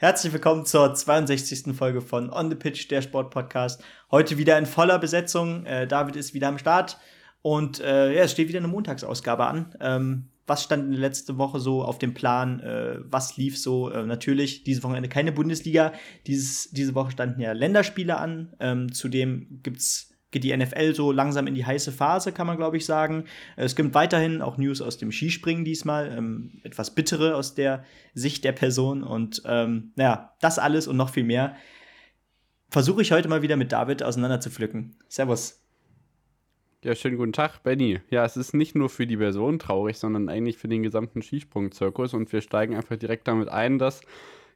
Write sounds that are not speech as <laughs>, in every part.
Herzlich willkommen zur 62. Folge von On the Pitch, der Sportpodcast. Heute wieder in voller Besetzung. Äh, David ist wieder am Start und äh, ja, es steht wieder eine Montagsausgabe an. Ähm, was stand in der letzten Woche so auf dem Plan? Äh, was lief so? Äh, natürlich, diese Wochenende keine Bundesliga. Dieses, diese Woche standen ja Länderspiele an. Ähm, zudem gibt's geht die NFL so langsam in die heiße Phase, kann man glaube ich sagen. Es gibt weiterhin auch News aus dem Skispringen diesmal, ähm, etwas bittere aus der Sicht der Person und ähm, naja, das alles und noch viel mehr versuche ich heute mal wieder mit David auseinander zu pflücken. Servus. Ja, schönen guten Tag, Benny. Ja, es ist nicht nur für die Person traurig, sondern eigentlich für den gesamten Skisprungzirkus und wir steigen einfach direkt damit ein, dass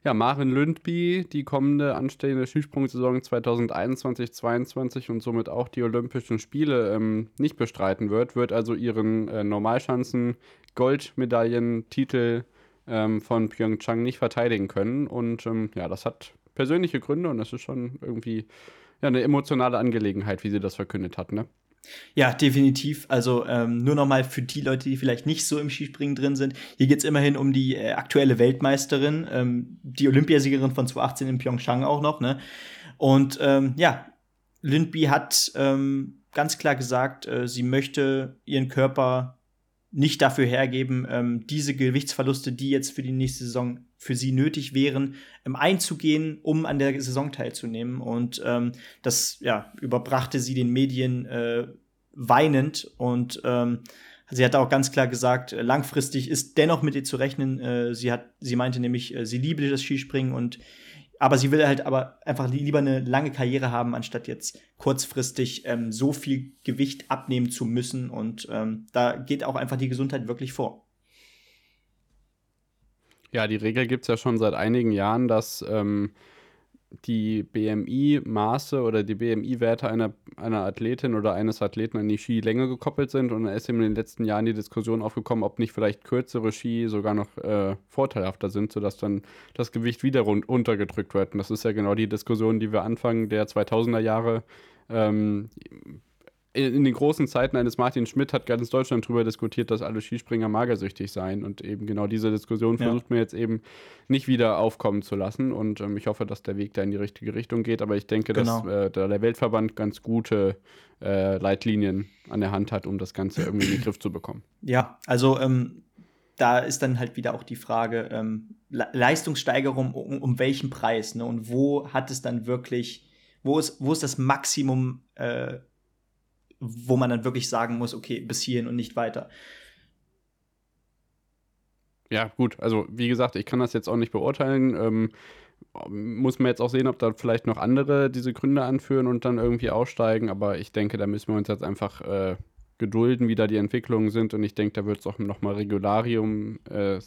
ja, Maren Lündby die kommende anstehende Skisprungsaison 2021-22 und somit auch die Olympischen Spiele ähm, nicht bestreiten wird, wird also ihren äh, Normalschanzen Goldmedaillentitel ähm, von Pyeongchang nicht verteidigen können. Und ähm, ja, das hat persönliche Gründe und das ist schon irgendwie ja, eine emotionale Angelegenheit, wie sie das verkündet hat, ne? Ja, definitiv. Also ähm, nur noch mal für die Leute, die vielleicht nicht so im Skispringen drin sind. Hier geht es immerhin um die äh, aktuelle Weltmeisterin, ähm, die Olympiasiegerin von 2018 in Pyeongchang auch noch. Ne? Und ähm, ja, Lindby hat ähm, ganz klar gesagt, äh, sie möchte ihren Körper nicht dafür hergeben, ähm, diese Gewichtsverluste, die jetzt für die nächste Saison für sie nötig wären, ähm, einzugehen, um an der Saison teilzunehmen. Und ähm, das ja, überbrachte sie den Medien äh, weinend und ähm, Sie hat auch ganz klar gesagt, äh, langfristig ist dennoch mit ihr zu rechnen. Äh, sie hat, sie meinte nämlich, äh, sie liebe das Skispringen und aber sie will halt aber einfach lieber eine lange Karriere haben, anstatt jetzt kurzfristig ähm, so viel Gewicht abnehmen zu müssen. Und ähm, da geht auch einfach die Gesundheit wirklich vor. Ja, die Regel gibt es ja schon seit einigen Jahren, dass ähm, die BMI-Maße oder die BMI-Werte einer, einer Athletin oder eines Athleten an die Skilänge gekoppelt sind. Und da ist eben in den letzten Jahren die Diskussion aufgekommen, ob nicht vielleicht kürzere Ski sogar noch äh, vorteilhafter sind, sodass dann das Gewicht wieder rund runtergedrückt wird. Und das ist ja genau die Diskussion, die wir Anfang der 2000er Jahre ähm, in den großen Zeiten eines Martin Schmidt hat ganz Deutschland darüber diskutiert, dass alle Skispringer magersüchtig seien. Und eben genau diese Diskussion ja. versucht man jetzt eben nicht wieder aufkommen zu lassen. Und ähm, ich hoffe, dass der Weg da in die richtige Richtung geht. Aber ich denke, genau. dass äh, der Weltverband ganz gute äh, Leitlinien an der Hand hat, um das Ganze irgendwie in den Griff zu bekommen. Ja, also ähm, da ist dann halt wieder auch die Frage, ähm, Le Leistungssteigerung um, um, welchen Preis? Ne? Und wo hat es dann wirklich, wo ist, wo ist das Maximum? Äh, wo man dann wirklich sagen muss, okay, bis hierhin und nicht weiter. Ja, gut, also wie gesagt, ich kann das jetzt auch nicht beurteilen. Ähm, muss man jetzt auch sehen, ob da vielleicht noch andere diese Gründe anführen und dann irgendwie aussteigen. Aber ich denke, da müssen wir uns jetzt einfach äh, gedulden, wie da die Entwicklungen sind. Und ich denke, da wird es auch nochmal Regularium, äh,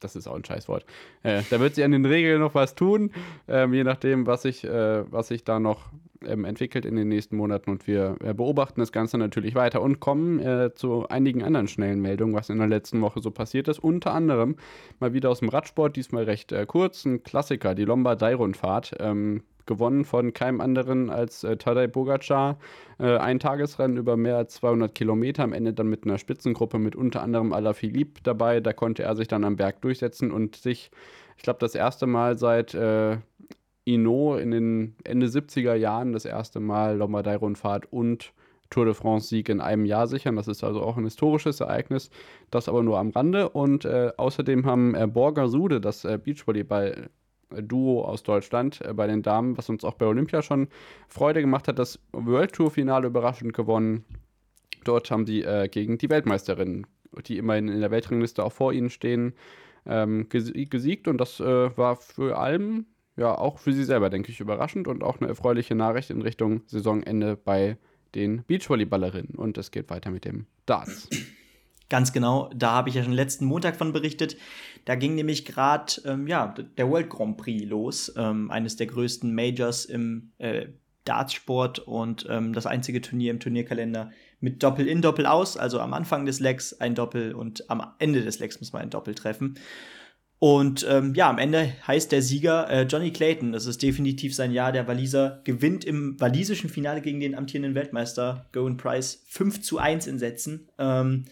das ist auch ein Scheißwort. Äh, da wird sich an den Regeln noch was tun, ähm, je nachdem, was sich, äh, was sich da noch ähm, entwickelt in den nächsten Monaten. Und wir äh, beobachten das Ganze natürlich weiter und kommen äh, zu einigen anderen schnellen Meldungen, was in der letzten Woche so passiert ist. Unter anderem mal wieder aus dem Radsport, diesmal recht äh, kurz, ein Klassiker, die Lombardei-Rundfahrt. Ähm, gewonnen von keinem anderen als äh, Tadej Bogacar. Äh, ein Tagesrennen über mehr als 200 Kilometer, am Ende dann mit einer Spitzengruppe mit unter anderem Alaphilippe dabei. Da konnte er sich dann am Berg durchsetzen und sich, ich glaube, das erste Mal seit äh, Ino in den Ende 70er Jahren das erste Mal Lombardei-Rundfahrt und Tour de France-Sieg in einem Jahr sichern. Das ist also auch ein historisches Ereignis, das aber nur am Rande. Und äh, außerdem haben äh, Borger Sude, das äh, Beachvolleyball-Duo aus Deutschland äh, bei den Damen, was uns auch bei Olympia schon Freude gemacht hat, das World Tour-Finale überraschend gewonnen. Dort haben sie äh, gegen die Weltmeisterinnen, die immerhin in der Weltrangliste auch vor ihnen stehen, ähm, gesiegt. Und das äh, war für allem ja auch für sie selber, denke ich, überraschend und auch eine erfreuliche Nachricht in Richtung Saisonende bei den Beachvolleyballerinnen. Und es geht weiter mit dem Darts. Ganz genau, da habe ich ja schon letzten Montag von berichtet. Da ging nämlich gerade ähm, ja, der World Grand Prix los, ähm, eines der größten Majors im äh, Dartsport und ähm, das einzige Turnier im Turnierkalender mit Doppel in, Doppel aus, also am Anfang des Legs ein Doppel und am Ende des Legs muss man ein Doppel treffen. Und ähm, ja, am Ende heißt der Sieger äh, Johnny Clayton. Das ist definitiv sein Jahr. Der Waliser gewinnt im walisischen Finale gegen den amtierenden Weltmeister Gowan Price 5 zu 1 in Sätzen. Ähm,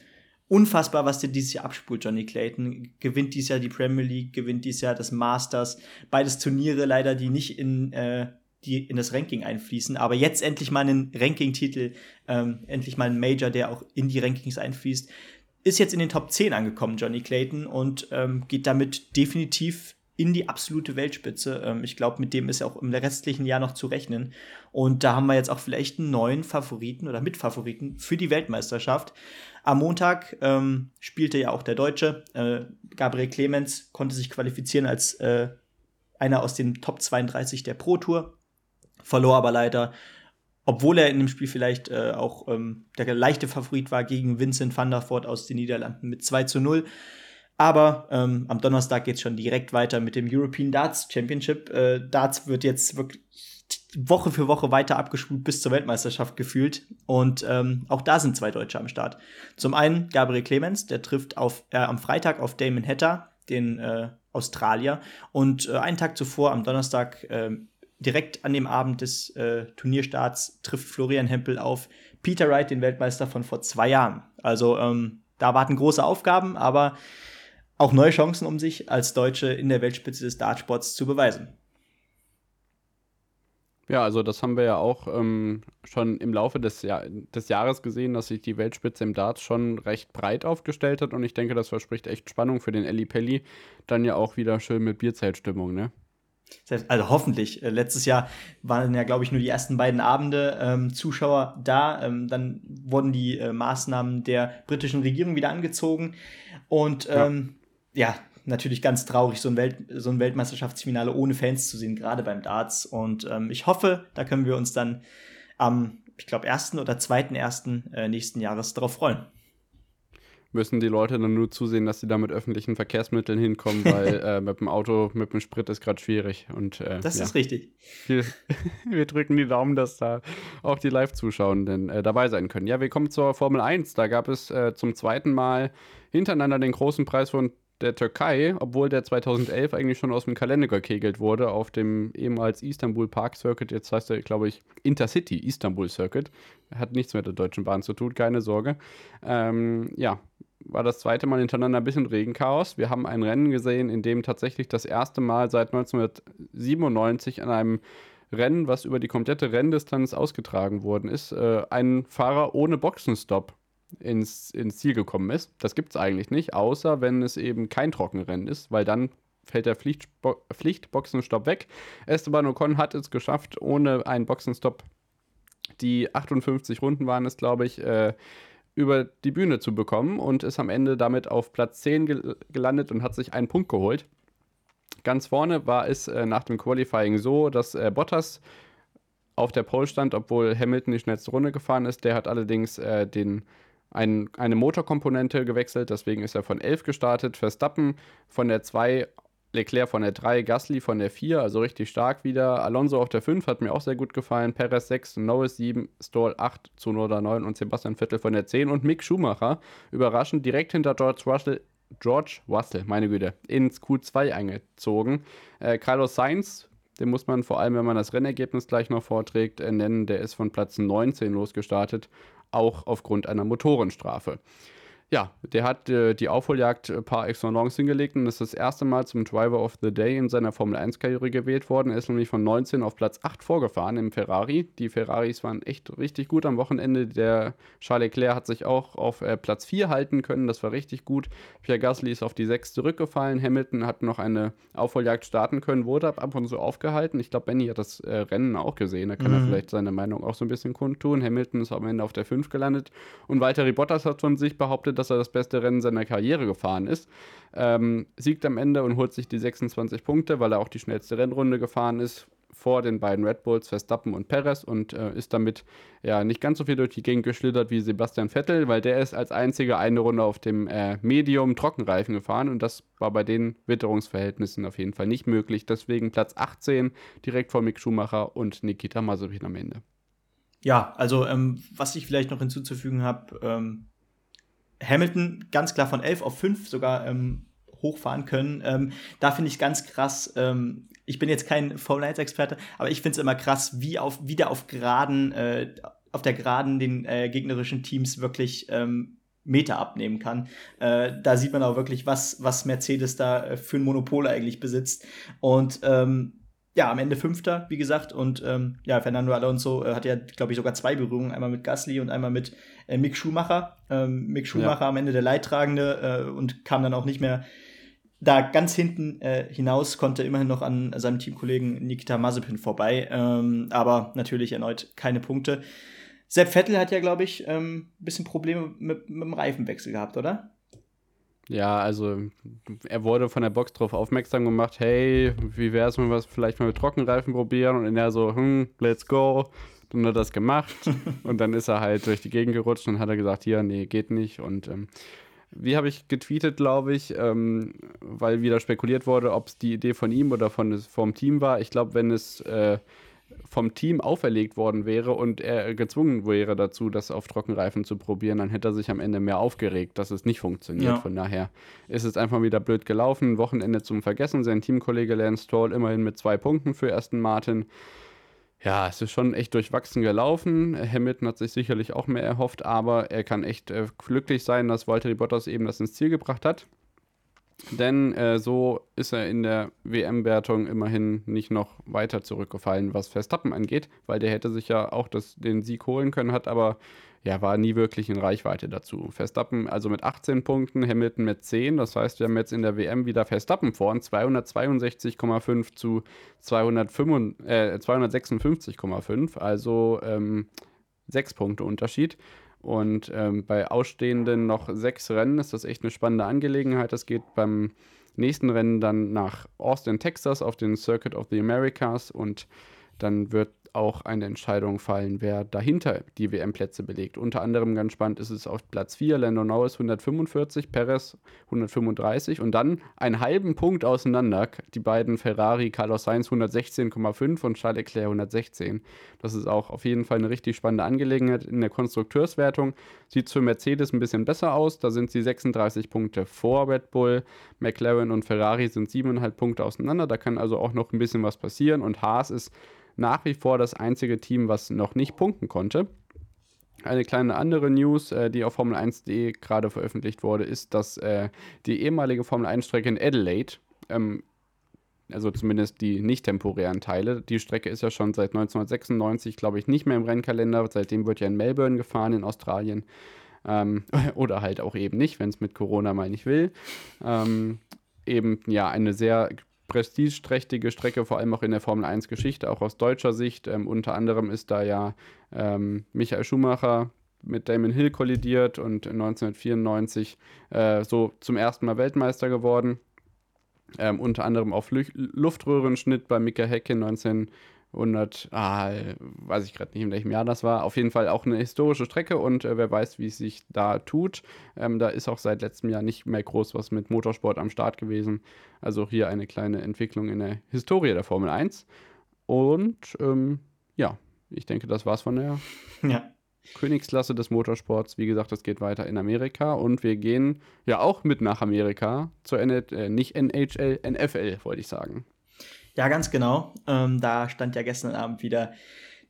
unfassbar, was der dieses Jahr abspult, Johnny Clayton. Gewinnt dieses Jahr die Premier League, gewinnt dieses Jahr das Masters. Beides Turniere leider, die nicht in, äh, die in das Ranking einfließen. Aber jetzt endlich mal einen Ranking-Titel, ähm, endlich mal ein Major, der auch in die Rankings einfließt. Ist jetzt in den Top 10 angekommen, Johnny Clayton, und ähm, geht damit definitiv in die absolute Weltspitze. Ähm, ich glaube, mit dem ist ja auch im restlichen Jahr noch zu rechnen. Und da haben wir jetzt auch vielleicht einen neuen Favoriten oder Mitfavoriten für die Weltmeisterschaft. Am Montag ähm, spielte ja auch der Deutsche. Äh, Gabriel Clemens konnte sich qualifizieren als äh, einer aus den Top 32 der Pro Tour. Verlor aber leider, obwohl er in dem Spiel vielleicht äh, auch ähm, der leichte Favorit war gegen Vincent van der Voort aus den Niederlanden mit 2 zu 0. Aber ähm, am Donnerstag geht es schon direkt weiter mit dem European Darts Championship. Äh, Darts wird jetzt wirklich Woche für Woche weiter abgespult bis zur Weltmeisterschaft gefühlt. Und ähm, auch da sind zwei Deutsche am Start. Zum einen Gabriel Clemens, der trifft auf, äh, am Freitag auf Damon Hatter, den äh, Australier. Und äh, einen Tag zuvor, am Donnerstag, äh, direkt an dem Abend des äh, Turnierstarts, trifft Florian Hempel auf Peter Wright, den Weltmeister von vor zwei Jahren. Also ähm, da warten große Aufgaben, aber auch neue Chancen, um sich als Deutsche in der Weltspitze des Dartsports zu beweisen. Ja, also das haben wir ja auch ähm, schon im Laufe des, Jahr des Jahres gesehen, dass sich die Weltspitze im Darts schon recht breit aufgestellt hat und ich denke, das verspricht echt Spannung für den Elli Pelli. Dann ja auch wieder schön mit Bierzeltstimmung, ne? Also hoffentlich. Äh, letztes Jahr waren ja, glaube ich, nur die ersten beiden Abende ähm, Zuschauer da. Ähm, dann wurden die äh, Maßnahmen der britischen Regierung wieder angezogen. Und ähm, ja. ja natürlich ganz traurig, so ein, Welt, so ein Weltmeisterschaftsfinale ohne Fans zu sehen, gerade beim Darts. Und ähm, ich hoffe, da können wir uns dann am, ich glaube, ersten oder zweiten ersten äh, nächsten Jahres darauf freuen. Müssen die Leute dann nur zusehen, dass sie da mit öffentlichen Verkehrsmitteln hinkommen, weil <laughs> äh, mit dem Auto, mit dem Sprit ist gerade schwierig. Und, äh, das ja. ist richtig. Wir, <laughs> wir, drücken die Daumen, dass da auch die Live-Zuschauenden äh, dabei sein können. Ja, wir kommen zur Formel 1. Da gab es äh, zum zweiten Mal hintereinander den großen Preis von der Türkei, obwohl der 2011 eigentlich schon aus dem Kalender gekegelt wurde, auf dem ehemals Istanbul Park Circuit, jetzt heißt er, glaube ich, Intercity Istanbul Circuit. Hat nichts mit der Deutschen Bahn zu tun, keine Sorge. Ähm, ja, war das zweite Mal hintereinander ein bisschen Regenchaos. Wir haben ein Rennen gesehen, in dem tatsächlich das erste Mal seit 1997 an einem Rennen, was über die komplette Renndistanz ausgetragen worden ist, äh, ein Fahrer ohne Boxenstopp ins, ins Ziel gekommen ist. Das gibt es eigentlich nicht, außer wenn es eben kein Trockenrennen ist, weil dann fällt der Pflichtbo Pflichtboxenstopp weg. Esteban Ocon hat es geschafft, ohne einen Boxenstopp, die 58 Runden waren es, glaube ich, äh, über die Bühne zu bekommen und ist am Ende damit auf Platz 10 gel gelandet und hat sich einen Punkt geholt. Ganz vorne war es äh, nach dem Qualifying so, dass äh, Bottas auf der Pole stand, obwohl Hamilton die schnellste Runde gefahren ist. Der hat allerdings äh, den ein, eine Motorkomponente gewechselt, deswegen ist er von 11 gestartet. Verstappen von der 2, Leclerc von der 3, Gasly von der 4, also richtig stark wieder. Alonso auf der 5 hat mir auch sehr gut gefallen. Perez 6, Norris 7, Stoll 8, Zunoda 9 und Sebastian Vettel von der 10 und Mick Schumacher überraschend direkt hinter George Russell George Russell, meine Güte, ins Q2 eingezogen. Äh, Carlos Sainz, den muss man vor allem, wenn man das Rennergebnis gleich noch vorträgt, äh, nennen. Der ist von Platz 19 losgestartet auch aufgrund einer Motorenstrafe. Ja, der hat äh, die Aufholjagd äh, par excellence hingelegt und ist das erste Mal zum Driver of the Day in seiner Formel 1-Karriere gewählt worden. Er ist nämlich von 19 auf Platz 8 vorgefahren im Ferrari. Die Ferraris waren echt richtig gut am Wochenende. Der Charles Leclerc hat sich auch auf äh, Platz 4 halten können. Das war richtig gut. Pierre Gasly ist auf die 6 zurückgefallen. Hamilton hat noch eine Aufholjagd starten können, wurde ab und zu aufgehalten. Ich glaube, Benny hat das äh, Rennen auch gesehen. Da kann mhm. er vielleicht seine Meinung auch so ein bisschen kundtun. Hamilton ist am Ende auf der 5 gelandet. Und Walter Bottas hat von sich behauptet, dass er das beste Rennen seiner Karriere gefahren ist. Ähm, siegt am Ende und holt sich die 26 Punkte, weil er auch die schnellste Rennrunde gefahren ist vor den beiden Red Bulls, Verstappen und Perez und äh, ist damit ja nicht ganz so viel durch die Gegend geschlittert wie Sebastian Vettel, weil der ist als einziger eine Runde auf dem äh, Medium-Trockenreifen gefahren und das war bei den Witterungsverhältnissen auf jeden Fall nicht möglich. Deswegen Platz 18 direkt vor Mick Schumacher und Nikita Mazepin am Ende. Ja, also ähm, was ich vielleicht noch hinzuzufügen habe, ähm, Hamilton ganz klar von 11 auf 5 sogar ähm, hochfahren können. Ähm, da finde ich ganz krass, ähm, ich bin jetzt kein Formel 1-Experte, aber ich finde es immer krass, wie, auf, wie der auf Geraden, äh, auf der Geraden den äh, gegnerischen Teams wirklich ähm, Meter abnehmen kann. Äh, da sieht man auch wirklich, was, was Mercedes da äh, für ein Monopol eigentlich besitzt. Und ähm, ja, am Ende Fünfter, wie gesagt. Und ähm, ja, Fernando Alonso äh, hat ja, glaube ich, sogar zwei Berührungen. Einmal mit Gasly und einmal mit äh, Mick Schumacher. Ähm, Mick Schumacher ja. am Ende der Leidtragende äh, und kam dann auch nicht mehr da ganz hinten äh, hinaus, konnte immerhin noch an seinem Teamkollegen Nikita Mazepin vorbei. Ähm, aber natürlich erneut keine Punkte. Sepp Vettel hat ja, glaube ich, ein ähm, bisschen Probleme mit, mit dem Reifenwechsel gehabt, oder? Ja, also er wurde von der Box darauf aufmerksam gemacht, hey, wie wäre es, wenn wir es vielleicht mal mit Trockenreifen probieren? Und er so, hm, let's go. Dann hat er das gemacht <laughs> und dann ist er halt durch die Gegend gerutscht und hat er gesagt, hier, nee, geht nicht. Und ähm, wie habe ich getweetet, glaube ich, ähm, weil wieder spekuliert wurde, ob es die Idee von ihm oder von, vom Team war. Ich glaube, wenn es äh, vom Team auferlegt worden wäre und er gezwungen wäre dazu, das auf Trockenreifen zu probieren, dann hätte er sich am Ende mehr aufgeregt, dass es nicht funktioniert. Ja. Von daher ist es einfach wieder blöd gelaufen. Wochenende zum Vergessen. Sein Teamkollege Lance Stroll immerhin mit zwei Punkten für Aston Martin. Ja, es ist schon echt durchwachsen gelaufen. Hamilton hat sich sicherlich auch mehr erhofft, aber er kann echt äh, glücklich sein, dass Walter Bottas eben das ins Ziel gebracht hat. Denn äh, so ist er in der WM-Wertung immerhin nicht noch weiter zurückgefallen, was Verstappen angeht, weil der hätte sich ja auch das, den Sieg holen können, hat aber ja, war nie wirklich in Reichweite dazu. Verstappen also mit 18 Punkten, Hamilton mit 10. Das heißt, wir haben jetzt in der WM wieder Verstappen vorn, 262,5 zu 255, äh, 256,5, also ähm, 6 Punkte Unterschied. Und ähm, bei ausstehenden noch sechs Rennen ist das echt eine spannende Angelegenheit. Das geht beim nächsten Rennen dann nach Austin, Texas auf den Circuit of the Americas und dann wird auch eine Entscheidung fallen, wer dahinter die WM-Plätze belegt. Unter anderem ganz spannend ist es auf Platz 4, Lando Norris 145, Perez 135 und dann einen halben Punkt auseinander die beiden Ferrari, Carlos Sainz 116,5 und Charles Leclerc 116. Das ist auch auf jeden Fall eine richtig spannende Angelegenheit. In der Konstrukteurswertung sieht es für Mercedes ein bisschen besser aus. Da sind sie 36 Punkte vor Red Bull. McLaren und Ferrari sind 7,5 Punkte auseinander. Da kann also auch noch ein bisschen was passieren und Haas ist nach wie vor das einzige Team, was noch nicht punkten konnte. Eine kleine andere News, äh, die auf Formel1.de gerade veröffentlicht wurde, ist, dass äh, die ehemalige Formel 1-Strecke in Adelaide, ähm, also zumindest die nicht temporären Teile, die Strecke ist ja schon seit 1996, glaube ich, nicht mehr im Rennkalender. Seitdem wird ja in Melbourne gefahren, in Australien. Ähm, <laughs> oder halt auch eben nicht, wenn es mit Corona mal nicht will. Ähm, eben ja eine sehr prestigeträchtige Strecke, vor allem auch in der Formel 1 Geschichte, auch aus deutscher Sicht. Ähm, unter anderem ist da ja ähm, Michael Schumacher mit Damon Hill kollidiert und 1994 äh, so zum ersten Mal Weltmeister geworden. Ähm, unter anderem auf Lü Luftröhrenschnitt bei Mika Häkkinen 19 100, ah, weiß ich gerade nicht, in welchem Jahr das war. Auf jeden Fall auch eine historische Strecke und äh, wer weiß, wie es sich da tut. Ähm, da ist auch seit letztem Jahr nicht mehr groß was mit Motorsport am Start gewesen. Also hier eine kleine Entwicklung in der Historie der Formel 1. Und ähm, ja, ich denke, das war's von der <laughs> ja. Königsklasse des Motorsports. Wie gesagt, das geht weiter in Amerika und wir gehen ja auch mit nach Amerika zur N äh, nicht NHL, NFL, wollte ich sagen. Ja, ganz genau. Ähm, da stand ja gestern Abend wieder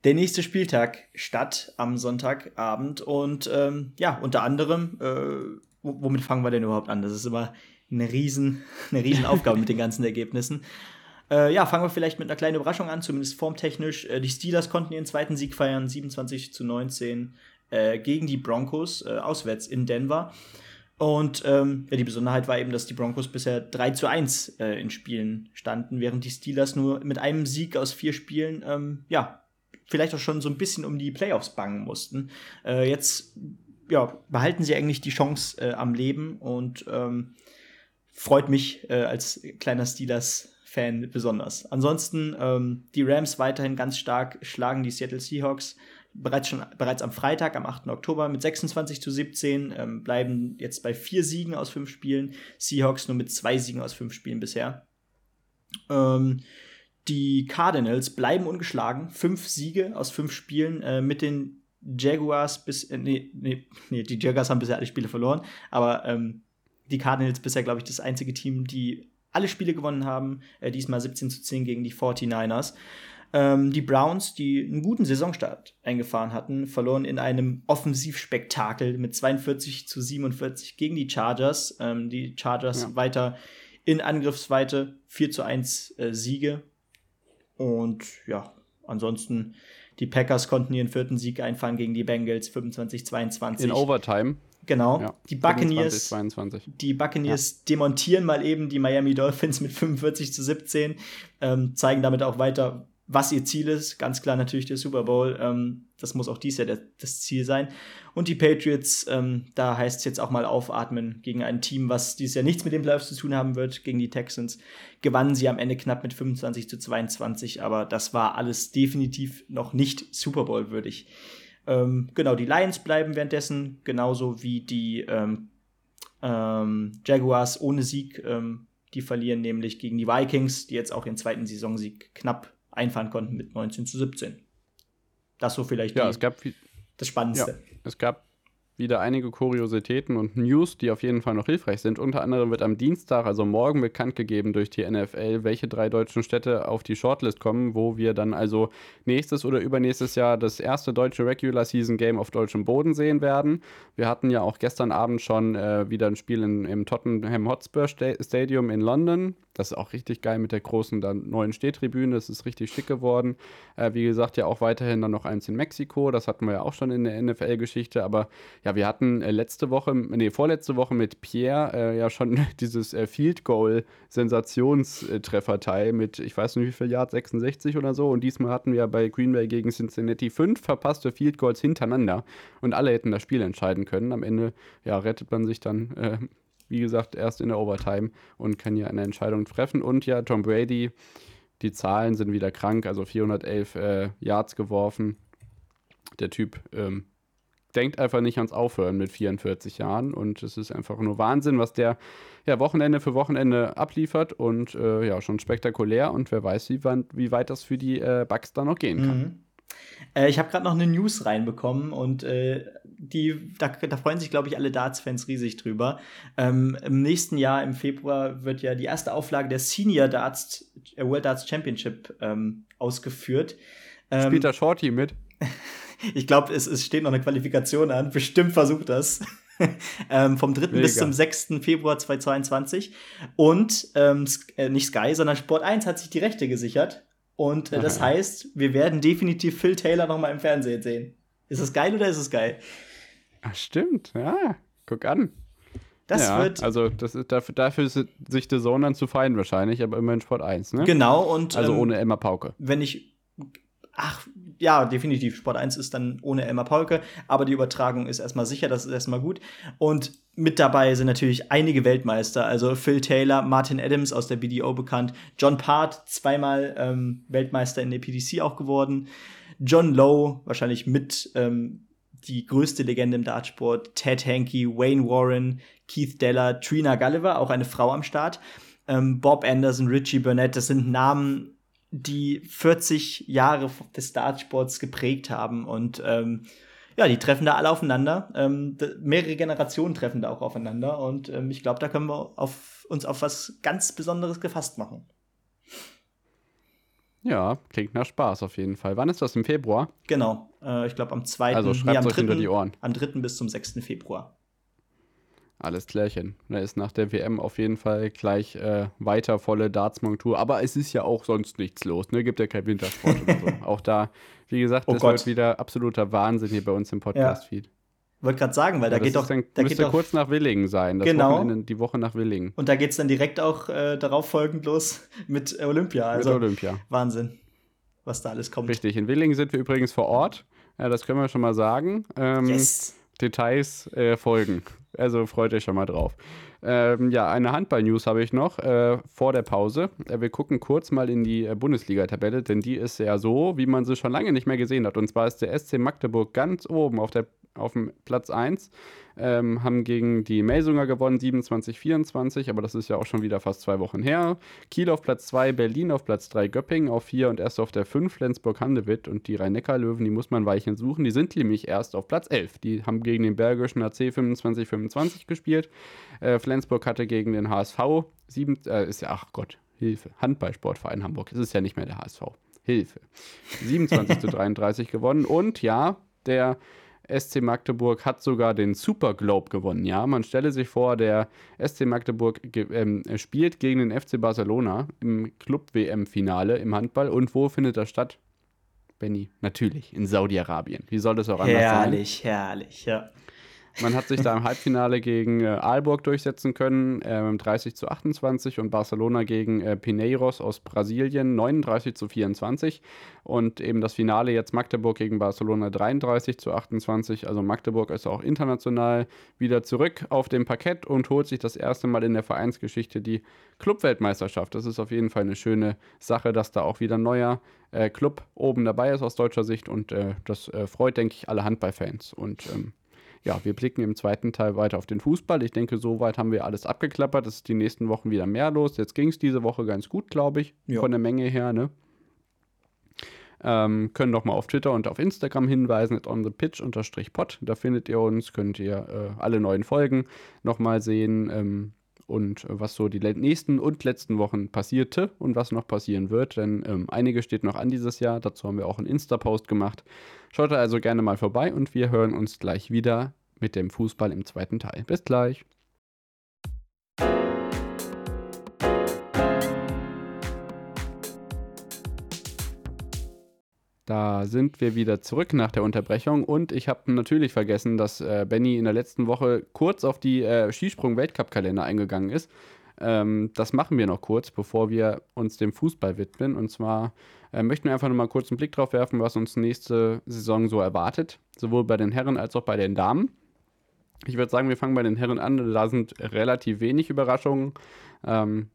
der nächste Spieltag statt am Sonntagabend. Und ähm, ja, unter anderem, äh, womit fangen wir denn überhaupt an? Das ist immer eine riesen, <laughs> eine riesen Aufgabe mit den ganzen Ergebnissen. Äh, ja, fangen wir vielleicht mit einer kleinen Überraschung an, zumindest formtechnisch. Äh, die Steelers konnten ihren zweiten Sieg feiern, 27 zu 19 äh, gegen die Broncos, äh, auswärts in Denver. Und ähm, ja, die Besonderheit war eben, dass die Broncos bisher 3 zu 1 äh, in Spielen standen, während die Steelers nur mit einem Sieg aus vier Spielen, ähm, ja, vielleicht auch schon so ein bisschen um die Playoffs bangen mussten. Äh, jetzt, ja, behalten sie eigentlich die Chance äh, am Leben und ähm, freut mich äh, als kleiner Steelers-Fan besonders. Ansonsten, ähm, die Rams weiterhin ganz stark schlagen die Seattle Seahawks bereits schon bereits am Freitag, am 8. Oktober mit 26 zu 17, ähm, bleiben jetzt bei vier Siegen aus fünf Spielen. Seahawks nur mit zwei Siegen aus fünf Spielen bisher. Ähm, die Cardinals bleiben ungeschlagen, fünf Siege aus fünf Spielen äh, mit den Jaguars bis äh, nee, nee, nee, die Jaguars haben bisher alle Spiele verloren, aber ähm, die Cardinals bisher, glaube ich, das einzige Team, die alle Spiele gewonnen haben, äh, diesmal 17 zu 10 gegen die 49ers. Ähm, die Browns, die einen guten Saisonstart eingefahren hatten, verloren in einem Offensivspektakel mit 42 zu 47 gegen die Chargers. Ähm, die Chargers ja. weiter in Angriffsweite, 4 zu 1 äh, Siege. Und ja, ansonsten die Packers konnten ihren vierten Sieg einfahren gegen die Bengals 25-22. In Overtime. Genau. Ja, die Buccaneers, 22. Die Buccaneers ja. demontieren mal eben die Miami Dolphins mit 45 zu 17, ähm, zeigen damit auch weiter, was ihr Ziel ist. Ganz klar natürlich der Super Bowl. Ähm, das muss auch dies Jahr der, das Ziel sein. Und die Patriots, ähm, da heißt es jetzt auch mal aufatmen gegen ein Team, was dieses Jahr nichts mit den Playoffs zu tun haben wird, gegen die Texans. Gewannen sie am Ende knapp mit 25 zu 22, aber das war alles definitiv noch nicht Super Bowl würdig. Ähm, genau, die Lions bleiben währenddessen, genauso wie die ähm, ähm, Jaguars ohne Sieg. Ähm, die verlieren nämlich gegen die Vikings, die jetzt auch ihren zweiten Saisonsieg knapp einfahren konnten mit 19 zu 17. Das so vielleicht ja, die, es gab das Spannendste. Ja, es gab wieder einige Kuriositäten und News, die auf jeden Fall noch hilfreich sind. Unter anderem wird am Dienstag, also morgen, bekannt gegeben durch die NFL, welche drei deutschen Städte auf die Shortlist kommen, wo wir dann also nächstes oder übernächstes Jahr das erste deutsche Regular Season Game auf deutschem Boden sehen werden. Wir hatten ja auch gestern Abend schon äh, wieder ein Spiel in, im Tottenham Hotspur Stadium in London. Das ist auch richtig geil mit der großen dann neuen Stehtribüne. Das ist richtig schick geworden. Äh, wie gesagt, ja auch weiterhin dann noch eins in Mexiko. Das hatten wir ja auch schon in der NFL-Geschichte. Aber ja, wir hatten äh, letzte Woche, nee, vorletzte Woche mit Pierre äh, ja schon <laughs> dieses äh, Field Goal-Sensationstrefferteil mit, ich weiß nicht wie viel Yard, 66 oder so. Und diesmal hatten wir bei Green Bay gegen Cincinnati fünf verpasste Field Goals hintereinander. Und alle hätten das Spiel entscheiden können. Am Ende, ja, rettet man sich dann äh, wie gesagt, erst in der Overtime und kann ja eine Entscheidung treffen. Und ja, Tom Brady, die Zahlen sind wieder krank, also 411 äh, Yards geworfen. Der Typ ähm, denkt einfach nicht ans Aufhören mit 44 Jahren und es ist einfach nur Wahnsinn, was der ja, Wochenende für Wochenende abliefert und äh, ja, schon spektakulär und wer weiß, wie, wann, wie weit das für die äh, Bugs da noch gehen kann. Mhm. Äh, ich habe gerade noch eine News reinbekommen und äh, die, da, da, freuen sich, glaube ich, alle Darts-Fans riesig drüber. Ähm, Im nächsten Jahr, im Februar, wird ja die erste Auflage der Senior Darts, äh, World Darts Championship ähm, ausgeführt. Ähm, Spielt da Shorty mit? <laughs> ich glaube, es, es steht noch eine Qualifikation an. Bestimmt versucht das. <laughs> ähm, vom 3. Mega. bis zum 6. Februar 2022. Und ähm, äh, nicht Sky, sondern Sport 1 hat sich die Rechte gesichert. Und äh, das <laughs> heißt, wir werden definitiv Phil Taylor noch mal im Fernsehen sehen. Ist es geil oder ist es geil? Ach, stimmt, ja. Guck an. Das ja, wird. Also, das ist dafür, dafür ist sich der Sohn dann zu fein wahrscheinlich, aber immerhin Sport 1, ne? Genau, und. Also ähm, ohne Emma Pauke. Wenn ich. Ach, ja, definitiv. Sport 1 ist dann ohne Emma Pauke, aber die Übertragung ist erstmal sicher, das ist erstmal gut. Und mit dabei sind natürlich einige Weltmeister, also Phil Taylor, Martin Adams aus der BDO bekannt, John Part, zweimal ähm, Weltmeister in der PDC auch geworden, John Lowe, wahrscheinlich mit ähm, die größte Legende im Dartsport, Ted Hankey, Wayne Warren, Keith Deller, Trina Gulliver, auch eine Frau am Start, ähm, Bob Anderson, Richie Burnett, das sind Namen, die 40 Jahre des Dartsports geprägt haben und ähm, ja, die treffen da alle aufeinander. Ähm, mehrere Generationen treffen da auch aufeinander und ähm, ich glaube, da können wir auf, uns auf was ganz Besonderes gefasst machen. Ja, klingt nach Spaß auf jeden Fall. Wann ist das? Im Februar? Genau. Äh, ich glaube am 2. Also schreibt nee, am 3. hinter die Ohren. Am 3. bis zum 6. Februar. Alles klärchen. Da ist nach der WM auf jeden Fall gleich äh, weiter volle Darts-Montur. Aber es ist ja auch sonst nichts los. Ne? Gibt ja kein Wintersport oder so. <laughs> Auch da, wie gesagt, oh das Gott. wird wieder absoluter Wahnsinn hier bei uns im Podcast-Feed. Ja. Wollte gerade sagen, weil ja, da geht doch. Dann, da müsste geht kurz nach Willingen sein. Das genau. Wochenende, die Woche nach Willingen. Und da geht es dann direkt auch äh, darauf folgend los <laughs> mit Olympia. Also mit Olympia. Wahnsinn, was da alles kommt. Richtig. In Willingen sind wir übrigens vor Ort. Ja, das können wir schon mal sagen. Ähm, yes. Details äh, folgen. Also freut euch schon mal drauf. Ähm, ja, eine Handball-News habe ich noch äh, vor der Pause. Äh, wir gucken kurz mal in die äh, Bundesliga-Tabelle, denn die ist ja so, wie man sie schon lange nicht mehr gesehen hat. Und zwar ist der SC Magdeburg ganz oben auf, der, auf dem Platz 1 ähm, haben gegen die Melsunger gewonnen, 27-24, aber das ist ja auch schon wieder fast zwei Wochen her. Kiel auf Platz 2, Berlin auf Platz 3, Göppingen auf 4 und erst auf der 5 Flensburg-Handewitt und die Rhein-Neckar-Löwen, die muss man weichen suchen, die sind nämlich erst auf Platz 11. Die haben gegen den Bergischen AC 25-25 gespielt. Äh, Flensburg hatte gegen den HSV 7, äh, ist ja, ach Gott, Hilfe, Handballsportverein Hamburg, es ist ja nicht mehr der HSV. Hilfe. 27 zu 33 gewonnen. Und ja, der SC Magdeburg hat sogar den Super Globe gewonnen. Ja, man stelle sich vor, der SC Magdeburg ähm, spielt gegen den FC Barcelona im Club-WM-Finale im Handball. Und wo findet das statt? Benny, natürlich in Saudi-Arabien. Wie soll das auch anders herrlich, sein? Herrlich, herrlich, ja. Man hat sich da im Halbfinale gegen äh, Aalborg durchsetzen können, äh, 30 zu 28 und Barcelona gegen äh, Pineiros aus Brasilien 39 zu 24 und eben das Finale jetzt Magdeburg gegen Barcelona 33 zu 28. Also Magdeburg ist auch international wieder zurück auf dem Parkett und holt sich das erste Mal in der Vereinsgeschichte die Clubweltmeisterschaft. Das ist auf jeden Fall eine schöne Sache, dass da auch wieder ein neuer äh, Club oben dabei ist aus deutscher Sicht und äh, das äh, freut, denke ich, alle Handballfans und ähm, ja, wir blicken im zweiten Teil weiter auf den Fußball. Ich denke, soweit haben wir alles abgeklappert. Es ist die nächsten Wochen wieder mehr los. Jetzt ging es diese Woche ganz gut, glaube ich, ja. von der Menge her. Ne? Ähm, können doch mal auf Twitter und auf Instagram hinweisen, at onthepitch-pod. Da findet ihr uns, könnt ihr äh, alle neuen Folgen nochmal sehen. Ähm, und was so die nächsten und letzten Wochen passierte und was noch passieren wird. Denn ähm, einige steht noch an dieses Jahr. Dazu haben wir auch einen Insta-Post gemacht. Schaut da also gerne mal vorbei und wir hören uns gleich wieder mit dem Fußball im zweiten Teil. Bis gleich. Da sind wir wieder zurück nach der Unterbrechung und ich habe natürlich vergessen, dass äh, Benny in der letzten Woche kurz auf die äh, Skisprung-Weltcup-Kalender eingegangen ist. Ähm, das machen wir noch kurz, bevor wir uns dem Fußball widmen. Und zwar äh, möchten wir einfach noch mal kurz einen Blick drauf werfen, was uns nächste Saison so erwartet, sowohl bei den Herren als auch bei den Damen. Ich würde sagen, wir fangen bei den Herren an. Da sind relativ wenig Überraschungen. Ähm,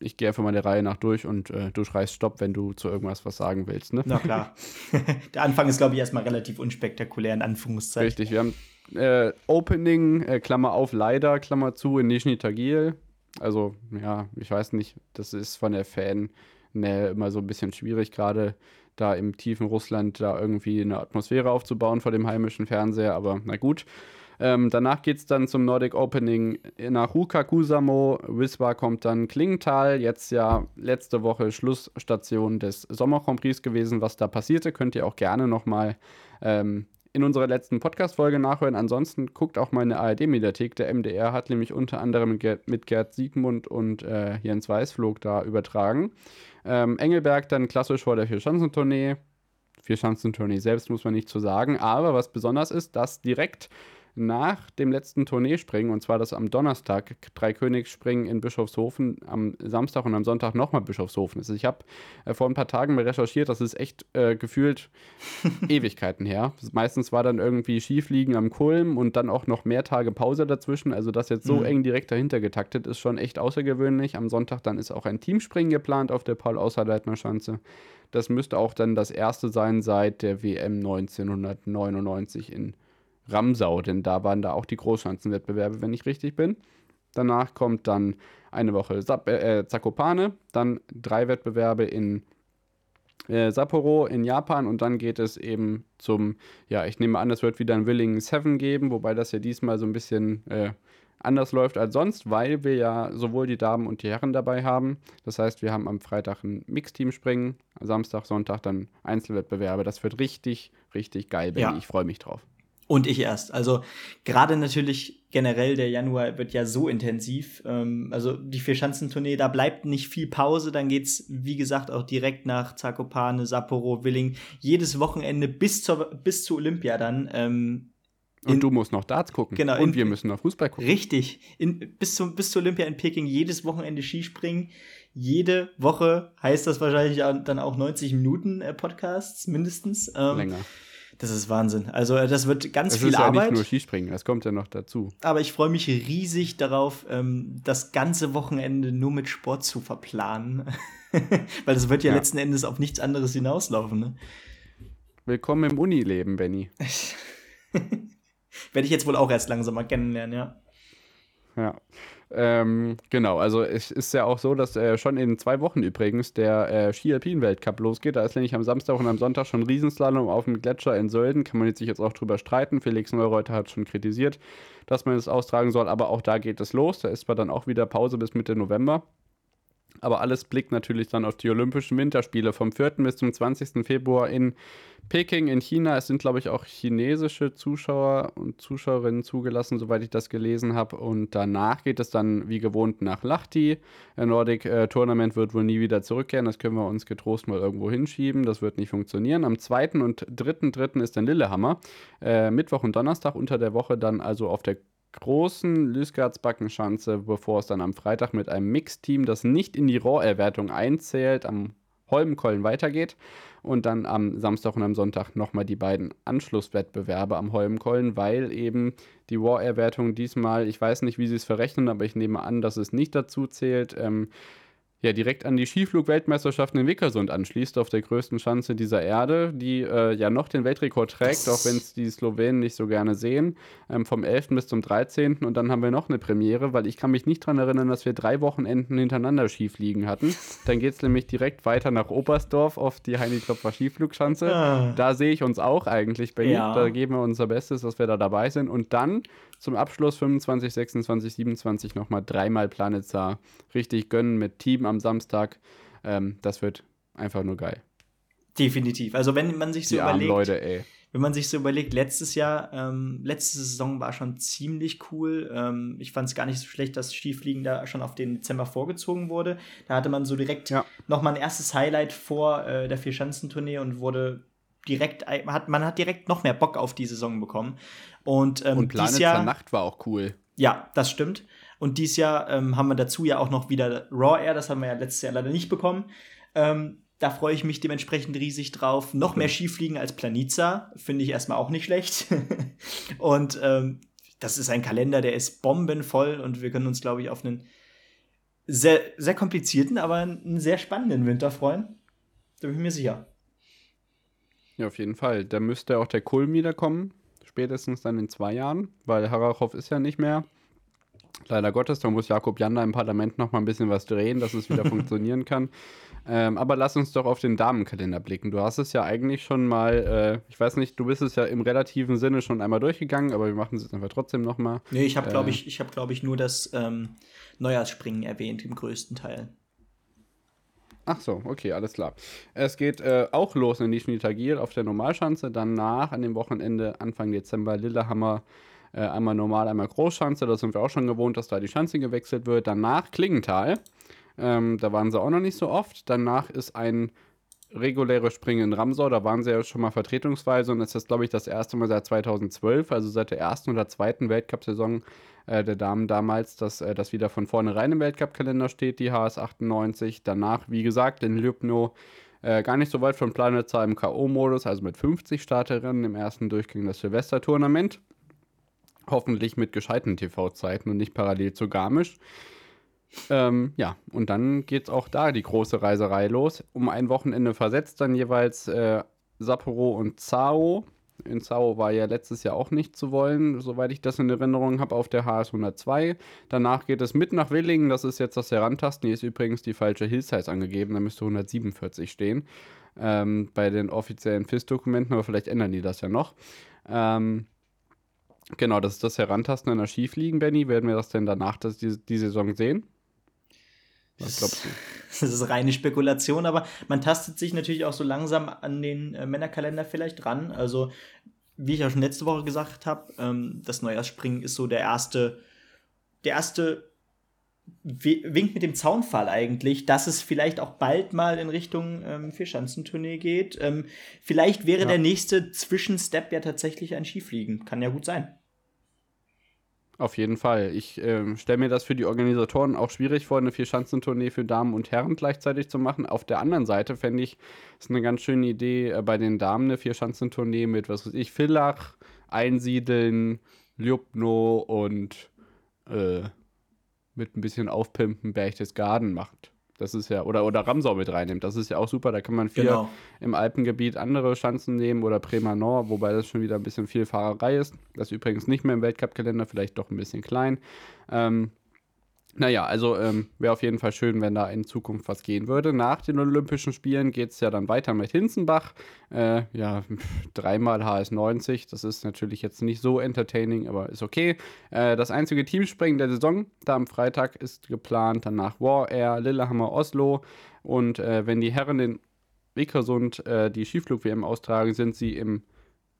ich gehe einfach mal der Reihe nach durch und äh, du schreist Stopp, wenn du zu irgendwas was sagen willst. Ne? Na klar. <laughs> der Anfang ist, glaube ich, erstmal relativ unspektakulär, in Anführungszeichen. Richtig, wir haben äh, Opening, äh, Klammer auf, leider, Klammer zu, in Nizhny Tagil. Also, ja, ich weiß nicht, das ist von der Fan ne, immer so ein bisschen schwierig, gerade da im tiefen Russland da irgendwie eine Atmosphäre aufzubauen vor dem heimischen Fernseher, aber na gut. Ähm, danach geht es dann zum Nordic Opening nach Ruka Kusamo. Wiswa kommt dann Klingenthal. Jetzt ja letzte Woche Schlussstation des Sommer Grand gewesen. Was da passierte, könnt ihr auch gerne nochmal ähm, in unserer letzten Podcast-Folge nachhören. Ansonsten guckt auch mal in der ARD-Mediathek. Der MDR hat nämlich unter anderem mit Gerd Siegmund und äh, Jens Weißflog da übertragen. Ähm, Engelberg dann klassisch vor der Vierschanzentournee. Vierschanzentournee selbst muss man nicht zu sagen. Aber was besonders ist, dass direkt nach dem letzten Tourneespringen, und zwar das am Donnerstag, Dreikönigsspringen in Bischofshofen, am Samstag und am Sonntag nochmal Bischofshofen ist. Ich habe äh, vor ein paar Tagen mal recherchiert, das ist echt äh, gefühlt <laughs> Ewigkeiten her. Meistens war dann irgendwie Schiefliegen am Kulm und dann auch noch mehr Tage Pause dazwischen. Also das jetzt so mhm. eng direkt dahinter getaktet ist schon echt außergewöhnlich. Am Sonntag dann ist auch ein Teamspringen geplant auf der Paul-Außerleitner-Schanze. Das müsste auch dann das erste sein seit der WM 1999 in Ramsau, denn da waren da auch die Großschanzenwettbewerbe, wenn ich richtig bin. Danach kommt dann eine Woche Zap äh, Zakopane, dann drei Wettbewerbe in äh, Sapporo in Japan und dann geht es eben zum, ja, ich nehme an, es wird wieder ein Willingen 7 geben, wobei das ja diesmal so ein bisschen äh, anders läuft als sonst, weil wir ja sowohl die Damen und die Herren dabei haben. Das heißt, wir haben am Freitag ein Mixteam springen, Samstag, Sonntag dann Einzelwettbewerbe. Das wird richtig, richtig geil, Benny. Ja. Ich freue mich drauf. Und ich erst. Also gerade natürlich generell der Januar wird ja so intensiv. Ähm, also die Vierschanzentournee, da bleibt nicht viel Pause. Dann geht's, wie gesagt, auch direkt nach Zakopane, Sapporo, Willing. Jedes Wochenende bis zur bis zu Olympia dann. Ähm, und du musst noch Darts gucken. Genau. Und in, wir müssen noch Fußball gucken. Richtig. In, bis, zum, bis zur Olympia in Peking jedes Wochenende Skispringen. Jede Woche heißt das wahrscheinlich dann auch 90 Minuten äh, Podcasts mindestens. Ähm, Länger. Das ist Wahnsinn. Also äh, das wird ganz das viel Arbeit. Das ist ja nicht nur Skispringen, das kommt ja noch dazu. Aber ich freue mich riesig darauf, ähm, das ganze Wochenende nur mit Sport zu verplanen. <laughs> Weil das wird ja, ja, letzten Endes auf nichts anderes hinauslaufen. Ne? Willkommen im Unileben, Benny. <laughs> Werde ich jetzt wohl auch erst langsam mal kennenlernen, ja. Ja. Ähm, genau, also es ist ja auch so, dass äh, schon in zwei Wochen übrigens der äh, Ski-Alpin-Weltcup losgeht. Da ist nämlich am Samstag und am Sonntag schon Riesenslalom auf dem Gletscher in Sölden. Kann man jetzt sich jetzt auch drüber streiten. Felix Neureuter hat schon kritisiert, dass man es austragen soll, aber auch da geht es los. Da ist zwar dann auch wieder Pause bis Mitte November. Aber alles blickt natürlich dann auf die Olympischen Winterspiele vom 4. bis zum 20. Februar in Peking in China. Es sind, glaube ich, auch chinesische Zuschauer und Zuschauerinnen zugelassen, soweit ich das gelesen habe. Und danach geht es dann wie gewohnt nach Lahti. Ein Nordic äh, Tournament wird wohl nie wieder zurückkehren. Das können wir uns getrost mal irgendwo hinschieben. Das wird nicht funktionieren. Am 2. und 3.3. ist dann Lillehammer. Äh, Mittwoch und Donnerstag unter der Woche dann also auf der großen Lüsgardsbackenschanze, bevor es dann am Freitag mit einem Mixteam, das nicht in die Raw-Erwertung einzählt, am Holmenkollen weitergeht. Und dann am Samstag und am Sonntag nochmal die beiden Anschlusswettbewerbe am Holmenkollen, weil eben die Raw-Erwertung diesmal, ich weiß nicht, wie sie es verrechnen, aber ich nehme an, dass es nicht dazu zählt, ähm, ja direkt an die Skiflug-Weltmeisterschaften in Wickersund anschließt, auf der größten Schanze dieser Erde, die äh, ja noch den Weltrekord trägt, auch wenn es die Slowenen nicht so gerne sehen, ähm, vom 11. bis zum 13. Und dann haben wir noch eine Premiere, weil ich kann mich nicht daran erinnern, dass wir drei Wochenenden hintereinander Skifliegen hatten. Dann geht es nämlich direkt weiter nach Oberstdorf auf die Heini-Klopfer Skiflugschanze. Ah. Da sehe ich uns auch eigentlich, Benny. Ja. Da geben wir unser Bestes, dass wir da dabei sind. Und dann zum Abschluss 25, 26, 27 nochmal dreimal Planetsar richtig gönnen mit Team am Samstag. Ähm, das wird einfach nur geil. Definitiv. Also wenn man sich so Die überlegt, Leute, ey. wenn man sich so überlegt, letztes Jahr, ähm, letzte Saison war schon ziemlich cool. Ähm, ich fand es gar nicht so schlecht, dass Skifliegen da schon auf den Dezember vorgezogen wurde. Da hatte man so direkt ja. noch mal ein erstes Highlight vor äh, der Vierschanzentournee und wurde direkt, hat, man hat direkt noch mehr Bock auf die Saison bekommen. Und, ähm, und Planet Jahr, Nacht war auch cool. Ja, das stimmt. Und dieses Jahr ähm, haben wir dazu ja auch noch wieder Raw Air, das haben wir ja letztes Jahr leider nicht bekommen. Ähm, da freue ich mich dementsprechend riesig drauf. Noch mehr Skifliegen als Planica, finde ich erstmal auch nicht schlecht. <laughs> und ähm, das ist ein Kalender, der ist bombenvoll und wir können uns, glaube ich, auf einen sehr, sehr komplizierten, aber einen sehr spannenden Winter freuen. Da bin ich mir sicher. Ja, auf jeden Fall. Da müsste auch der Kulm wiederkommen. Spätestens dann in zwei Jahren, weil Harachow ist ja nicht mehr. Leider Gottes, da muss Jakob Janda im Parlament noch mal ein bisschen was drehen, dass es wieder <laughs> funktionieren kann. Ähm, aber lass uns doch auf den Damenkalender blicken. Du hast es ja eigentlich schon mal, äh, ich weiß nicht, du bist es ja im relativen Sinne schon einmal durchgegangen, aber wir machen es jetzt einfach trotzdem noch mal. Nee, ich habe, glaube äh, ich, ich, hab, glaub ich, nur das ähm, Neujahrsspringen erwähnt, im größten Teil. Ach so, okay, alles klar. Es geht äh, auch los in Nischen Tagil auf der Normalschanze. Danach an dem Wochenende Anfang Dezember Lillehammer. Äh, einmal normal, einmal Großschanze. Da sind wir auch schon gewohnt, dass da die Schanze gewechselt wird. Danach Klingenthal. Ähm, da waren sie auch noch nicht so oft. Danach ist ein reguläres Springen in Ramsau. Da waren sie ja schon mal vertretungsweise und das ist, glaube ich, das erste Mal seit 2012, also seit der ersten oder zweiten Weltcup-Saison äh, der Damen damals, dass äh, das wieder von vornherein im Weltcup-Kalender steht, die HS 98. Danach, wie gesagt, in Lübnow äh, gar nicht so weit von Planetzahl im K.O.-Modus, also mit 50 Starterinnen im ersten Durchgang das Silvester-Tournament. Hoffentlich mit gescheiten TV-Zeiten und nicht parallel zu Garmisch. Ähm, ja, und dann geht es auch da die große Reiserei los. Um ein Wochenende versetzt dann jeweils äh, Sapporo und Zao in Sao war ja letztes Jahr auch nicht zu wollen, soweit ich das in Erinnerung habe, auf der HS 102. Danach geht es mit nach Willingen, das ist jetzt das Herantasten. Hier ist übrigens die falsche Hill-Size angegeben, da müsste 147 stehen. Ähm, bei den offiziellen FIS-Dokumenten, aber vielleicht ändern die das ja noch. Ähm, genau, das ist das Herantasten an der Schiefliegen, Benny. Werden wir das denn danach das, die, die Saison sehen? Was glaubst du? <laughs> Das ist reine Spekulation, aber man tastet sich natürlich auch so langsam an den äh, Männerkalender vielleicht ran. Also, wie ich ja schon letzte Woche gesagt habe, ähm, das Neujahrsspringen ist so der erste, der erste Wink mit dem Zaunfall eigentlich, dass es vielleicht auch bald mal in Richtung ähm, Vierschanzentournee geht. Ähm, vielleicht wäre ja. der nächste Zwischenstep ja tatsächlich ein Skifliegen. Kann ja gut sein. Auf jeden Fall. Ich äh, stelle mir das für die Organisatoren auch schwierig vor, eine Vierschanzentournee für Damen und Herren gleichzeitig zu machen. Auf der anderen Seite fände ich es eine ganz schöne Idee, äh, bei den Damen eine Vierschanzentournee mit, was weiß ich, Villach, Einsiedeln, Ljubno und äh, mit ein bisschen Aufpimpen Berchtesgaden macht. Das ist ja, oder, oder Ramsau mit reinnimmt. Das ist ja auch super. Da kann man viel genau. im Alpengebiet andere Schanzen nehmen oder Bremer wobei das schon wieder ein bisschen viel Fahrerei ist. Das ist übrigens nicht mehr im Weltcup-Kalender, vielleicht doch ein bisschen klein. Ähm, Naja, also ähm, wäre auf jeden Fall schön, wenn da in Zukunft was gehen würde. Nach den Olympischen Spielen geht es ja dann weiter mit Hinzenbach. Äh, ja, dreimal HS90. Das ist natürlich jetzt nicht so entertaining, aber ist okay. Äh, das einzige Teamspringen der Saison, da am Freitag ist geplant. Danach War Air, Lillehammer, Oslo. Und äh, wenn die Herren in Vikersund äh, die Skiflug-WM austragen, sind sie im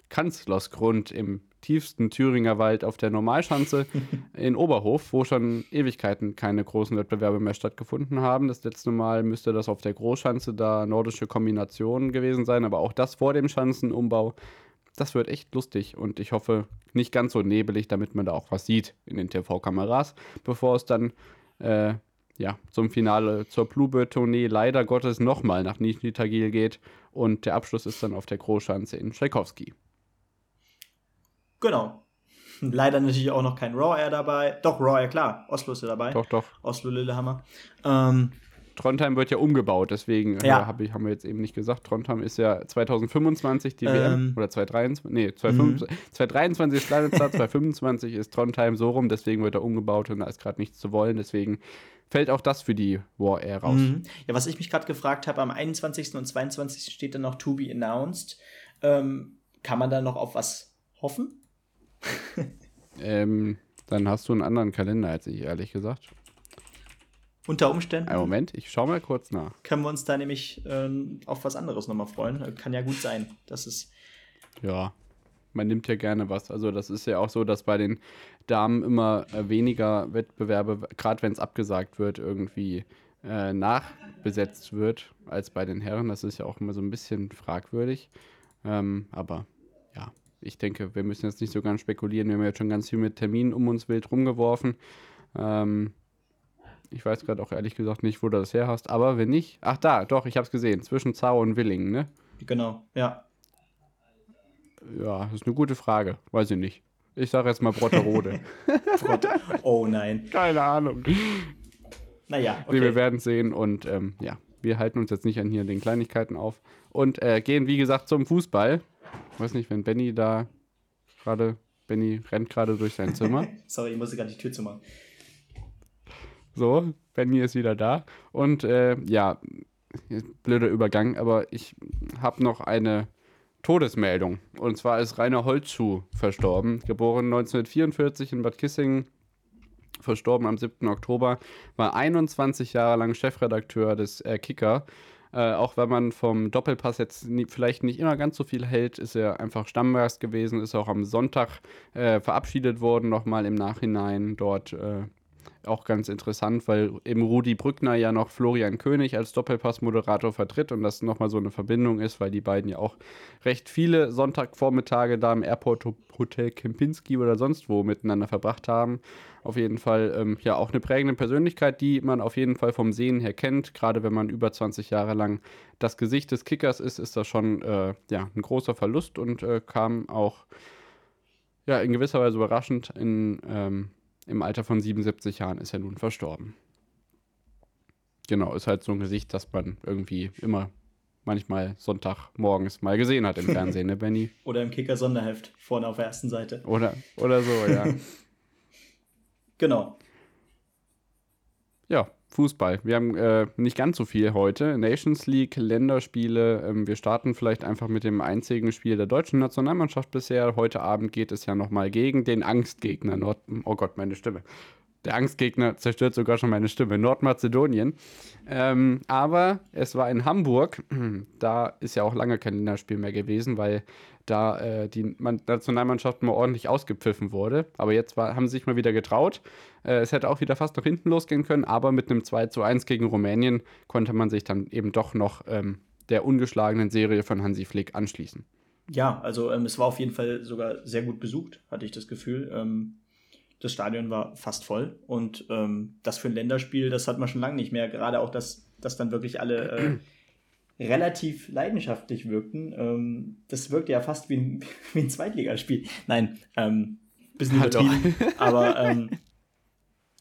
Kanzlersgrund im tiefsten Thüringer Wald auf der Normalschanze <laughs> in Oberhof, wo schon Ewigkeiten keine großen Wettbewerbe mehr stattgefunden haben. Das letzte Mal müsste das auf der Großschanze da nordische Kombination gewesen sein, aber auch das vor dem Schanzenumbau. Das wird echt lustig und ich hoffe nicht ganz so nebelig, damit man da auch was sieht in den TV-Kameras, bevor es dann äh, ja, zum Finale zur Bluebird-Tournee leider Gottes nochmal nach Nizhny Tagil geht und der Abschluss ist dann auf der Großschanze in Tchaikovsky. Genau. Leider natürlich auch noch kein Raw Air dabei. Doch, Raw Air, klar. Oslo ist ja dabei. Doch, doch. Oslo Lillehammer. Ähm, Trondheim wird ja umgebaut, deswegen ja. äh, hab ich, haben wir jetzt eben nicht gesagt. Trondheim ist ja 2025 die ähm, WM oder 2023, nee, 2025, mhm. 2023 ist Planetstart, 2025 <laughs> ist Trondheim so rum, deswegen wird er umgebaut und da ist gerade nichts zu wollen, deswegen fällt auch das für die War Air raus. Mhm. Ja, was ich mich gerade gefragt habe, am 21. und 22. steht dann noch To Be Announced. Ähm, kann man da noch auf was hoffen? <laughs> ähm, dann hast du einen anderen Kalender als ich, ehrlich gesagt. Unter Umständen. Einen Moment, ich schau mal kurz nach. Können wir uns da nämlich ähm, auf was anderes nochmal freuen? Kann ja gut sein. Das ist. Ja, man nimmt ja gerne was. Also, das ist ja auch so, dass bei den Damen immer äh, weniger Wettbewerbe, gerade wenn es abgesagt wird, irgendwie äh, nachbesetzt wird als bei den Herren. Das ist ja auch immer so ein bisschen fragwürdig. Ähm, aber ja, ich denke, wir müssen jetzt nicht so ganz spekulieren. Wir haben jetzt schon ganz viel mit Terminen um uns wild rumgeworfen. Ähm, ich weiß gerade auch ehrlich gesagt nicht, wo du das her hast. Aber wenn nicht, ach da, doch, ich habe es gesehen. Zwischen Zau und Willingen, ne? Genau, ja. Ja, das ist eine gute Frage. Weiß ich nicht. Ich sage jetzt mal Brotterode. <laughs> oh nein. Keine Ahnung. Naja, okay. Wir werden sehen und ähm, ja, wir halten uns jetzt nicht an hier den Kleinigkeiten auf und äh, gehen, wie gesagt, zum Fußball. Ich weiß nicht, wenn Benny da gerade, Benny rennt gerade durch sein Zimmer. <laughs> Sorry, ich musste gerade die Tür zumachen. So, Benny ist wieder da. Und äh, ja, blöder Übergang, aber ich habe noch eine Todesmeldung. Und zwar ist Rainer Holzschuh verstorben, geboren 1944 in Bad Kissingen, verstorben am 7. Oktober, war 21 Jahre lang Chefredakteur des äh, Kicker äh, auch wenn man vom Doppelpass jetzt nie, vielleicht nicht immer ganz so viel hält, ist er einfach Stammgast gewesen, ist auch am Sonntag äh, verabschiedet worden, nochmal im Nachhinein dort. Äh, auch ganz interessant, weil eben Rudi Brückner ja noch Florian König als Doppelpass-Moderator vertritt und das nochmal so eine Verbindung ist, weil die beiden ja auch recht viele Sonntagvormittage da im Airport Hotel Kempinski oder sonst wo miteinander verbracht haben. Auf jeden Fall ähm, ja auch eine prägende Persönlichkeit, die man auf jeden Fall vom Sehen her kennt. Gerade wenn man über 20 Jahre lang das Gesicht des Kickers ist, ist das schon äh, ja, ein großer Verlust und äh, kam auch ja, in gewisser Weise überraschend in ähm, im Alter von 77 Jahren ist er nun verstorben. Genau, ist halt so ein Gesicht, das man irgendwie immer manchmal Sonntagmorgens mal gesehen hat im <laughs> Fernsehen, ne, Benny? Oder im Kicker-Sonderheft, vorne auf der ersten Seite. Oder, oder so, ja. <laughs> genau. Ja, Fußball. Wir haben äh, nicht ganz so viel heute. Nations League, Länderspiele. Ähm, wir starten vielleicht einfach mit dem einzigen Spiel der deutschen Nationalmannschaft bisher. Heute Abend geht es ja nochmal gegen den Angstgegner Nord. Oh Gott, meine Stimme. Der Angstgegner zerstört sogar schon meine Stimme. Nordmazedonien. Ähm, aber es war in Hamburg. <clears throat> Da ist ja auch lange kein Länderspiel mehr gewesen, weil da äh, die Nationalmannschaft mal ordentlich ausgepfiffen wurde. Aber jetzt war, haben sie sich mal wieder getraut. Äh, es hätte auch wieder fast nach hinten losgehen können, aber mit einem 2 zu 1 gegen Rumänien konnte man sich dann eben doch noch ähm, der ungeschlagenen Serie von Hansi Flick anschließen. Ja, also ähm, es war auf jeden Fall sogar sehr gut besucht, hatte ich das Gefühl. Ähm, das Stadion war fast voll und ähm, das für ein Länderspiel, das hat man schon lange nicht mehr. Gerade auch, dass, dass dann wirklich alle äh, relativ leidenschaftlich wirkten. Ähm, das wirkte ja fast wie ein, <laughs> wie ein Zweitligaspiel. Nein, ähm, bisschen übertrieben. <laughs> aber ähm,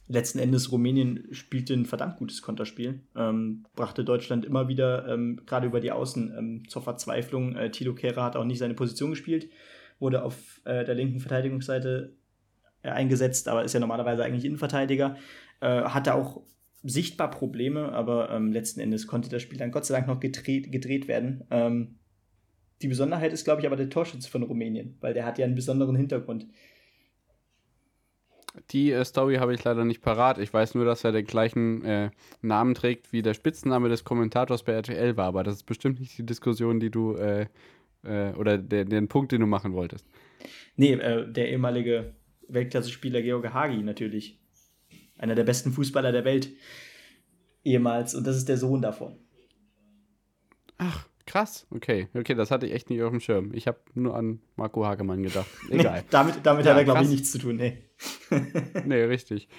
letzten Endes Rumänien spielte ein verdammt gutes Konterspiel. Ähm, brachte Deutschland immer wieder, ähm, gerade über die Außen, ähm, zur Verzweiflung. Äh, Tilo Kehrer hat auch nicht seine Position gespielt, wurde auf äh, der linken Verteidigungsseite äh, eingesetzt, aber ist ja normalerweise eigentlich Innenverteidiger. Äh, hatte auch sichtbar Probleme, aber ähm, letzten Endes konnte das Spiel dann Gott sei Dank noch gedreht, gedreht werden. Ähm, die Besonderheit ist, glaube ich, aber der Torschütze von Rumänien, weil der hat ja einen besonderen Hintergrund. Die äh, Story habe ich leider nicht parat. Ich weiß nur, dass er den gleichen äh, Namen trägt, wie der Spitzname des Kommentators bei RTL war. Aber das ist bestimmt nicht die Diskussion, die du äh, äh oder der, den Punkt, den du machen wolltest. Nee, äh, der ehemalige Weltklasse-Spieler Georg Hagi natürlich. Einer der besten Fußballer der Welt. Ehemals. Und das ist der Sohn davon. Ach, Krass, okay. Okay, das hatte ich echt nicht auf dem Schirm. Ich habe nur an Marco Hagemann gedacht. <laughs> Egal. Nee, damit damit ja, hat er, glaube ich, nichts zu tun, nee. nee, richtig.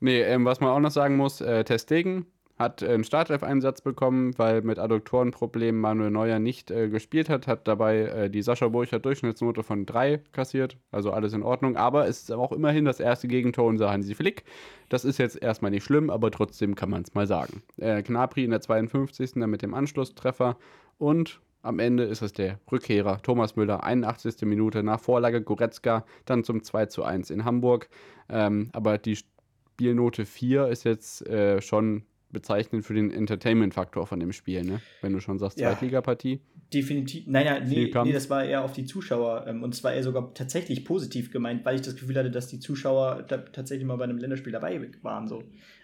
Nee, ähm, was man auch noch sagen muss, äh, Testegen hat einen Startelf-Einsatz bekommen, weil mit Adduktorenproblemen Manuel Neuer nicht äh, gespielt hat, hat dabei äh, die Sascha Burcher Durchschnittsnote von 3 kassiert, also alles in Ordnung, aber es ist auch immerhin das erste Gegentor unser Hansi Flick. Das ist jetzt erstmal nicht schlimm, aber trotzdem kann man es mal sagen. Äh, Knapri in der 52. dann mit dem Anschlusstreffer und am Ende ist es der Rückkehrer Thomas Müller, 81. Minute nach Vorlage Goretzka, dann zum 2 zu 1 in Hamburg. Ähm, aber die Spielnote 4 ist jetzt äh, schon bezeichnend für den Entertainment-Faktor von dem Spiel, ne? Wenn du schon sagst, ja, Zweitligapartie. Definitiv. Nein, nein, nee, nee, das war eher auf die Zuschauer. Ähm, und es war eher sogar tatsächlich positiv gemeint, weil ich das Gefühl hatte, dass die Zuschauer tatsächlich mal bei einem Länderspiel dabei waren. So.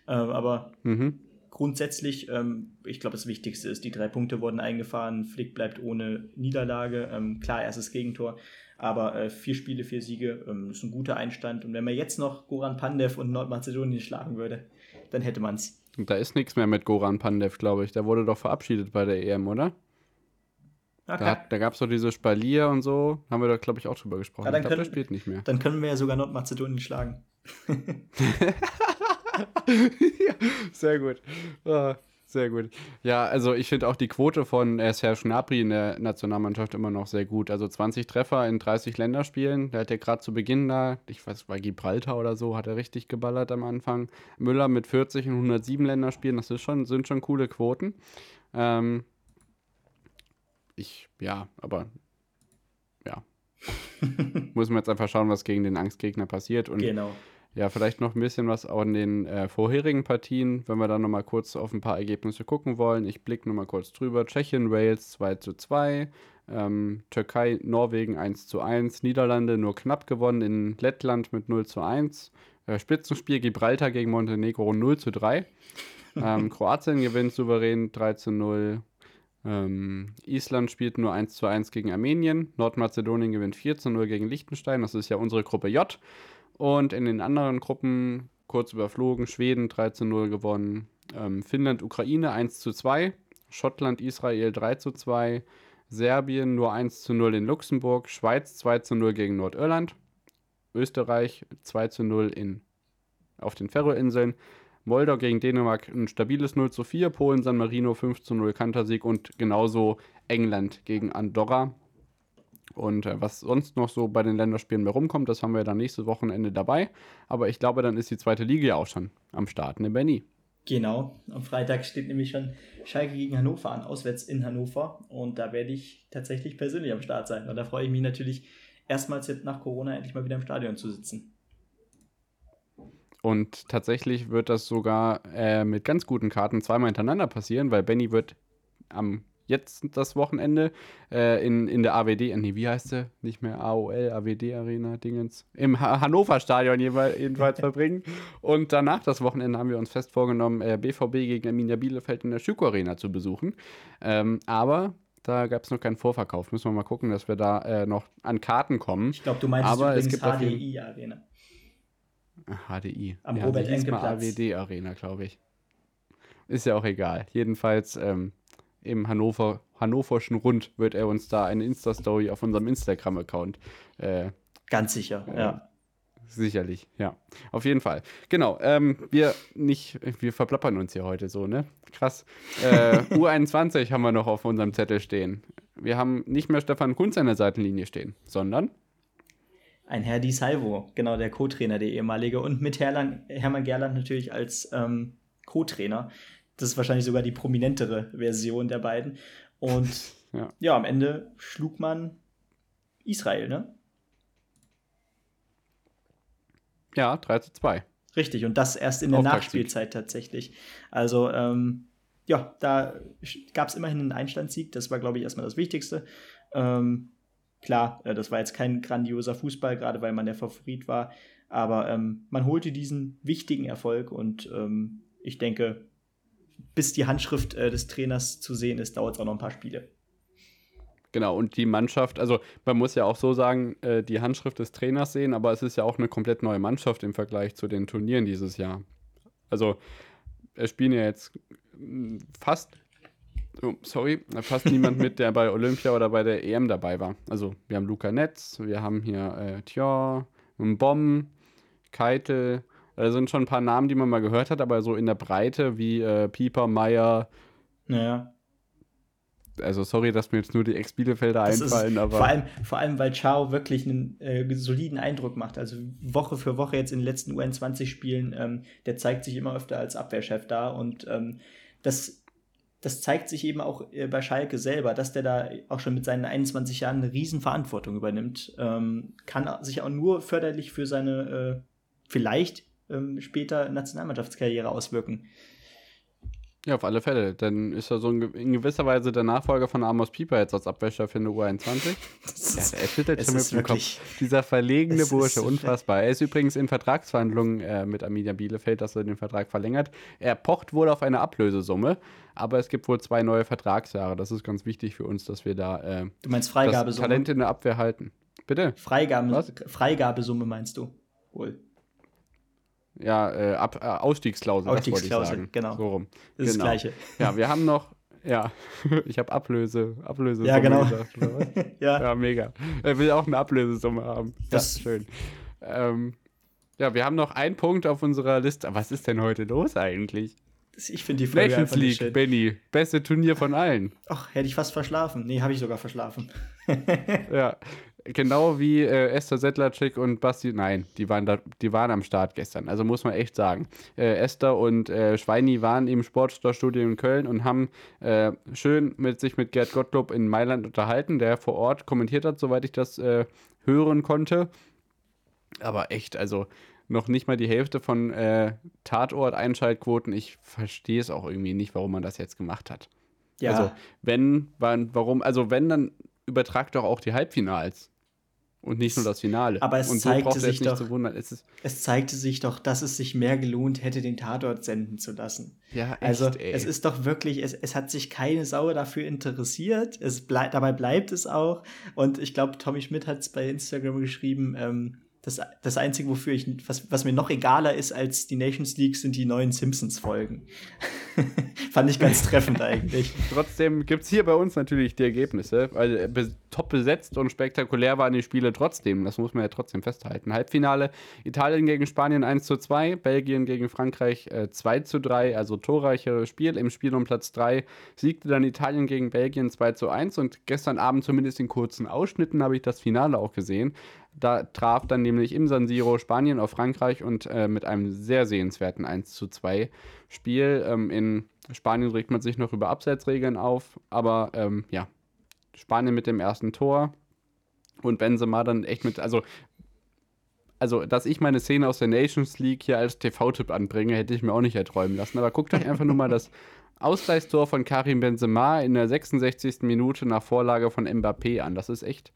Ähm, aber mhm. grundsätzlich, ähm, ich glaube, das Wichtigste ist, die drei Punkte wurden eingefahren. Flick bleibt ohne Niederlage. Ähm, klar, erstes Gegentor. Aber äh, vier Spiele, vier Siege ähm, ist ein guter Einstand. Und wenn man jetzt noch Goran Pandev und Nordmazedonien schlagen würde, dann hätte man es. Da ist nichts mehr mit Goran Pandev, glaube ich. Der wurde doch verabschiedet bei der EM, oder? Okay. Da, da gab es doch diese Spalier und so. Haben wir da, glaube ich, auch drüber gesprochen. Ja, ich glaube, der spielt nicht mehr. Dann können wir ja sogar Nordmazedonien schlagen. <laughs> <laughs> ja, sehr gut. Oh, sehr gut. Ja, also ich finde auch die Quote von äh, Serge Gnabry in der Nationalmannschaft immer noch sehr gut. Also 20 Treffer in 30 Länderspielen. Der hat ja gerade zu Beginn da, ich weiß, bei Gibraltar oder so, hat er richtig geballert am Anfang. Müller mit 40 in 107 Länderspielen, das ist schon, sind schon coole Quoten. Ähm, ich, ja, aber ja. <laughs> Muss man jetzt einfach schauen, was gegen den Angstgegner passiert. Und genau. Ja, vielleicht noch ein bisschen was auch in den äh, vorherigen Partien, wenn wir dann nochmal kurz auf ein paar Ergebnisse gucken wollen. Ich blicke nochmal kurz drüber. Tschechien, Wales 2 zu 2, ähm, Türkei, Norwegen 1 zu 1, Niederlande nur knapp gewonnen in Lettland mit 0 zu 1. Äh, Spitzenspiel Gibraltar gegen Montenegro 0 zu 3. Ähm, <laughs> Kroatien gewinnt souverän 3 zu 0. Ähm, Island spielt nur 1 zu 1 gegen Armenien. Nordmazedonien gewinnt 4 zu 0 gegen Liechtenstein. Das ist ja unsere Gruppe J. Und in den anderen Gruppen kurz überflogen, Schweden 3 zu 0 gewonnen, ähm, Finnland, Ukraine 1 zu 2, Schottland, Israel 3 zu 2, Serbien nur 1 zu 0 in Luxemburg, Schweiz 2 zu 0 gegen Nordirland, Österreich 2 zu 0 in, auf den Ferroinseln, Moldau gegen Dänemark ein stabiles 0 zu 4, Polen, San Marino 5 zu 0 Kantersieg und genauso England gegen Andorra und äh, was sonst noch so bei den Länderspielen mehr rumkommt, das haben wir dann nächstes Wochenende dabei. Aber ich glaube, dann ist die zweite Liga ja auch schon am Start, ne, Benny? Genau. Am Freitag steht nämlich schon Schalke gegen Hannover an, auswärts in Hannover. Und da werde ich tatsächlich persönlich am Start sein. Und da freue ich mich natürlich, erstmals jetzt nach Corona endlich mal wieder im Stadion zu sitzen. Und tatsächlich wird das sogar äh, mit ganz guten Karten zweimal hintereinander passieren, weil Benny wird am jetzt das Wochenende äh, in, in der AWD, äh, nee, wie heißt sie? Nicht mehr AOL, AWD Arena, Dingens. Im ha Hannover Stadion jedenfalls <laughs> verbringen. Und danach das Wochenende haben wir uns fest vorgenommen, äh, BVB gegen Arminia Bielefeld in der Schüko Arena zu besuchen. Ähm, aber da gab es noch keinen Vorverkauf. Müssen wir mal gucken, dass wir da äh, noch an Karten kommen. Ich glaube, du meinst aber es gibt HDI Arena. HDI. Am ja, Robert Enke Platz. AWD Arena, glaube ich. Ist ja auch egal. Jedenfalls ähm, im Hannover, Hannoverschen Rund wird er uns da eine Insta-Story auf unserem Instagram-Account. Äh, Ganz sicher, äh, ja. Sicherlich, ja. Auf jeden Fall. Genau. Ähm, wir nicht, wir verplappern uns hier heute so, ne? Krass. Äh, <laughs> U21 haben wir noch auf unserem Zettel stehen. Wir haben nicht mehr Stefan Kunz an der Seitenlinie stehen, sondern ein Herr Di Salvo, genau der Co-Trainer, der ehemalige, und mit Herrn, Hermann Gerland natürlich als ähm, Co-Trainer. Das ist wahrscheinlich sogar die prominentere Version der beiden. Und <laughs> ja, ja am Ende schlug man Israel, ne? Ja, 3 zu 2. Richtig, und das erst in der Nachspielzeit tatsächlich. Also, ähm, ja, da gab es immerhin einen Einstandssieg. Das war, glaube ich, erstmal das Wichtigste. Ähm, klar, äh, das war jetzt kein grandioser Fußball, gerade weil man der Favorit war. Aber ähm, man holte diesen wichtigen Erfolg und ähm, ich denke, bis die Handschrift äh, des Trainers zu sehen ist, dauert es auch noch ein paar Spiele. Genau, und die Mannschaft, also man muss ja auch so sagen, äh, die Handschrift des Trainers sehen, aber es ist ja auch eine komplett neue Mannschaft im Vergleich zu den Turnieren dieses Jahr. Also es spielen ja jetzt hm, fast, oh, sorry, fast <laughs> niemand mit, der bei Olympia oder bei der EM dabei war. Also wir haben Luca Netz, wir haben hier äh, Thior, Bomb, Keitel, da sind schon ein paar Namen, die man mal gehört hat, aber so in der Breite wie äh, Pieper, Meier, naja also sorry, dass mir jetzt nur die Ex-Bielefelder einfallen, ist, aber. Vor allem, vor allem, weil Chao wirklich einen äh, soliden Eindruck macht. Also Woche für Woche jetzt in den letzten UN20-Spielen, ähm, der zeigt sich immer öfter als Abwehrchef da und ähm, das, das zeigt sich eben auch äh, bei Schalke selber, dass der da auch schon mit seinen 21 Jahren eine Riesenverantwortung übernimmt. Ähm, kann sich auch nur förderlich für seine äh, vielleicht ähm, später Nationalmannschaftskarriere auswirken. Ja, auf alle Fälle. Dann ist er so in gewisser Weise der Nachfolger von Amos Pieper jetzt als Abwäscher für eine U21. Ist, <laughs> ja, er schüttelt schon mit dem Kopf. Dieser verlegene Bursche, unfassbar. Er ist übrigens in Vertragsverhandlungen äh, mit Arminia Bielefeld, dass er den Vertrag verlängert. Er pocht wohl auf eine Ablösesumme, aber es gibt wohl zwei neue Vertragsjahre. Das ist ganz wichtig für uns, dass wir da äh, du meinst Freigabesumme? Talent in der Abwehr halten. Bitte? Freigabe, Freigabesumme meinst du? Wohl ja, äh, Ab äh, Ausstiegsklausel, Ausstiegsklausel, genau. So rum. Das ist genau. das Gleiche. Ja, wir haben noch, ja, <laughs> ich habe Ablöse, Ablöse. Ja, genau. Gesagt, <laughs> ja. ja, mega. Er will auch eine Ablösesumme haben. Das ist schön. Ähm, ja, wir haben noch einen Punkt auf unserer Liste. Was ist denn heute los eigentlich? Ich finde die Folge Nations League, Benny. Beste Turnier von allen. Ach, hätte ich fast verschlafen. Nee, habe ich sogar verschlafen. <laughs> ja, genau wie äh, Esther Sedlacek und Basti, nein, die waren, da, die waren am Start gestern, also muss man echt sagen. Äh, Esther und äh, Schweini waren im Sportstarstudio in Köln und haben äh, schön mit sich mit Gerd Gottlob in Mailand unterhalten, der vor Ort kommentiert hat, soweit ich das äh, hören konnte. Aber echt, also noch nicht mal die Hälfte von äh, Tatort-Einschaltquoten. Ich verstehe es auch irgendwie nicht, warum man das jetzt gemacht hat. Ja. Also, wenn, warum, also wenn, dann übertragt doch auch die Halbfinals. Und nicht nur das Finale. Aber es und zeigte so sich doch, es, es, zeigte sich doch, dass es sich mehr gelohnt hätte, den Tatort senden zu lassen. Ja, echt, also ey. es ist doch wirklich, es, es hat sich keine Sau dafür interessiert. Es bleib, dabei bleibt es auch. Und ich glaube, Tommy Schmidt hat es bei Instagram geschrieben, ähm, das, das Einzige, wofür ich, was, was mir noch egaler ist als die Nations League, sind die neuen Simpsons-Folgen. <laughs> Fand ich ganz treffend eigentlich. <laughs> Trotzdem gibt es hier bei uns natürlich die Ergebnisse. Also, be top besetzt und spektakulär waren die Spiele trotzdem. Das muss man ja trotzdem festhalten. Halbfinale Italien gegen Spanien 1 zu 2, Belgien gegen Frankreich äh, 2 zu 3, also torreicheres Spiel. Im Spiel um Platz 3 siegte dann Italien gegen Belgien 2 zu 1 und gestern Abend zumindest in kurzen Ausschnitten habe ich das Finale auch gesehen. Da traf dann nämlich im San Siro Spanien auf Frankreich und äh, mit einem sehr sehenswerten 1 zu 2 Spiel. Ähm, in Spanien regt man sich noch über Abseitsregeln auf, aber ähm, ja, Spanien mit dem ersten Tor und Benzema dann echt mit, also also, dass ich meine Szene aus der Nations League hier als TV-Tipp anbringe, hätte ich mir auch nicht erträumen lassen. Aber guckt euch einfach nur mal das Ausgleichstor von Karim Benzema in der 66. Minute nach Vorlage von Mbappé an. Das ist echt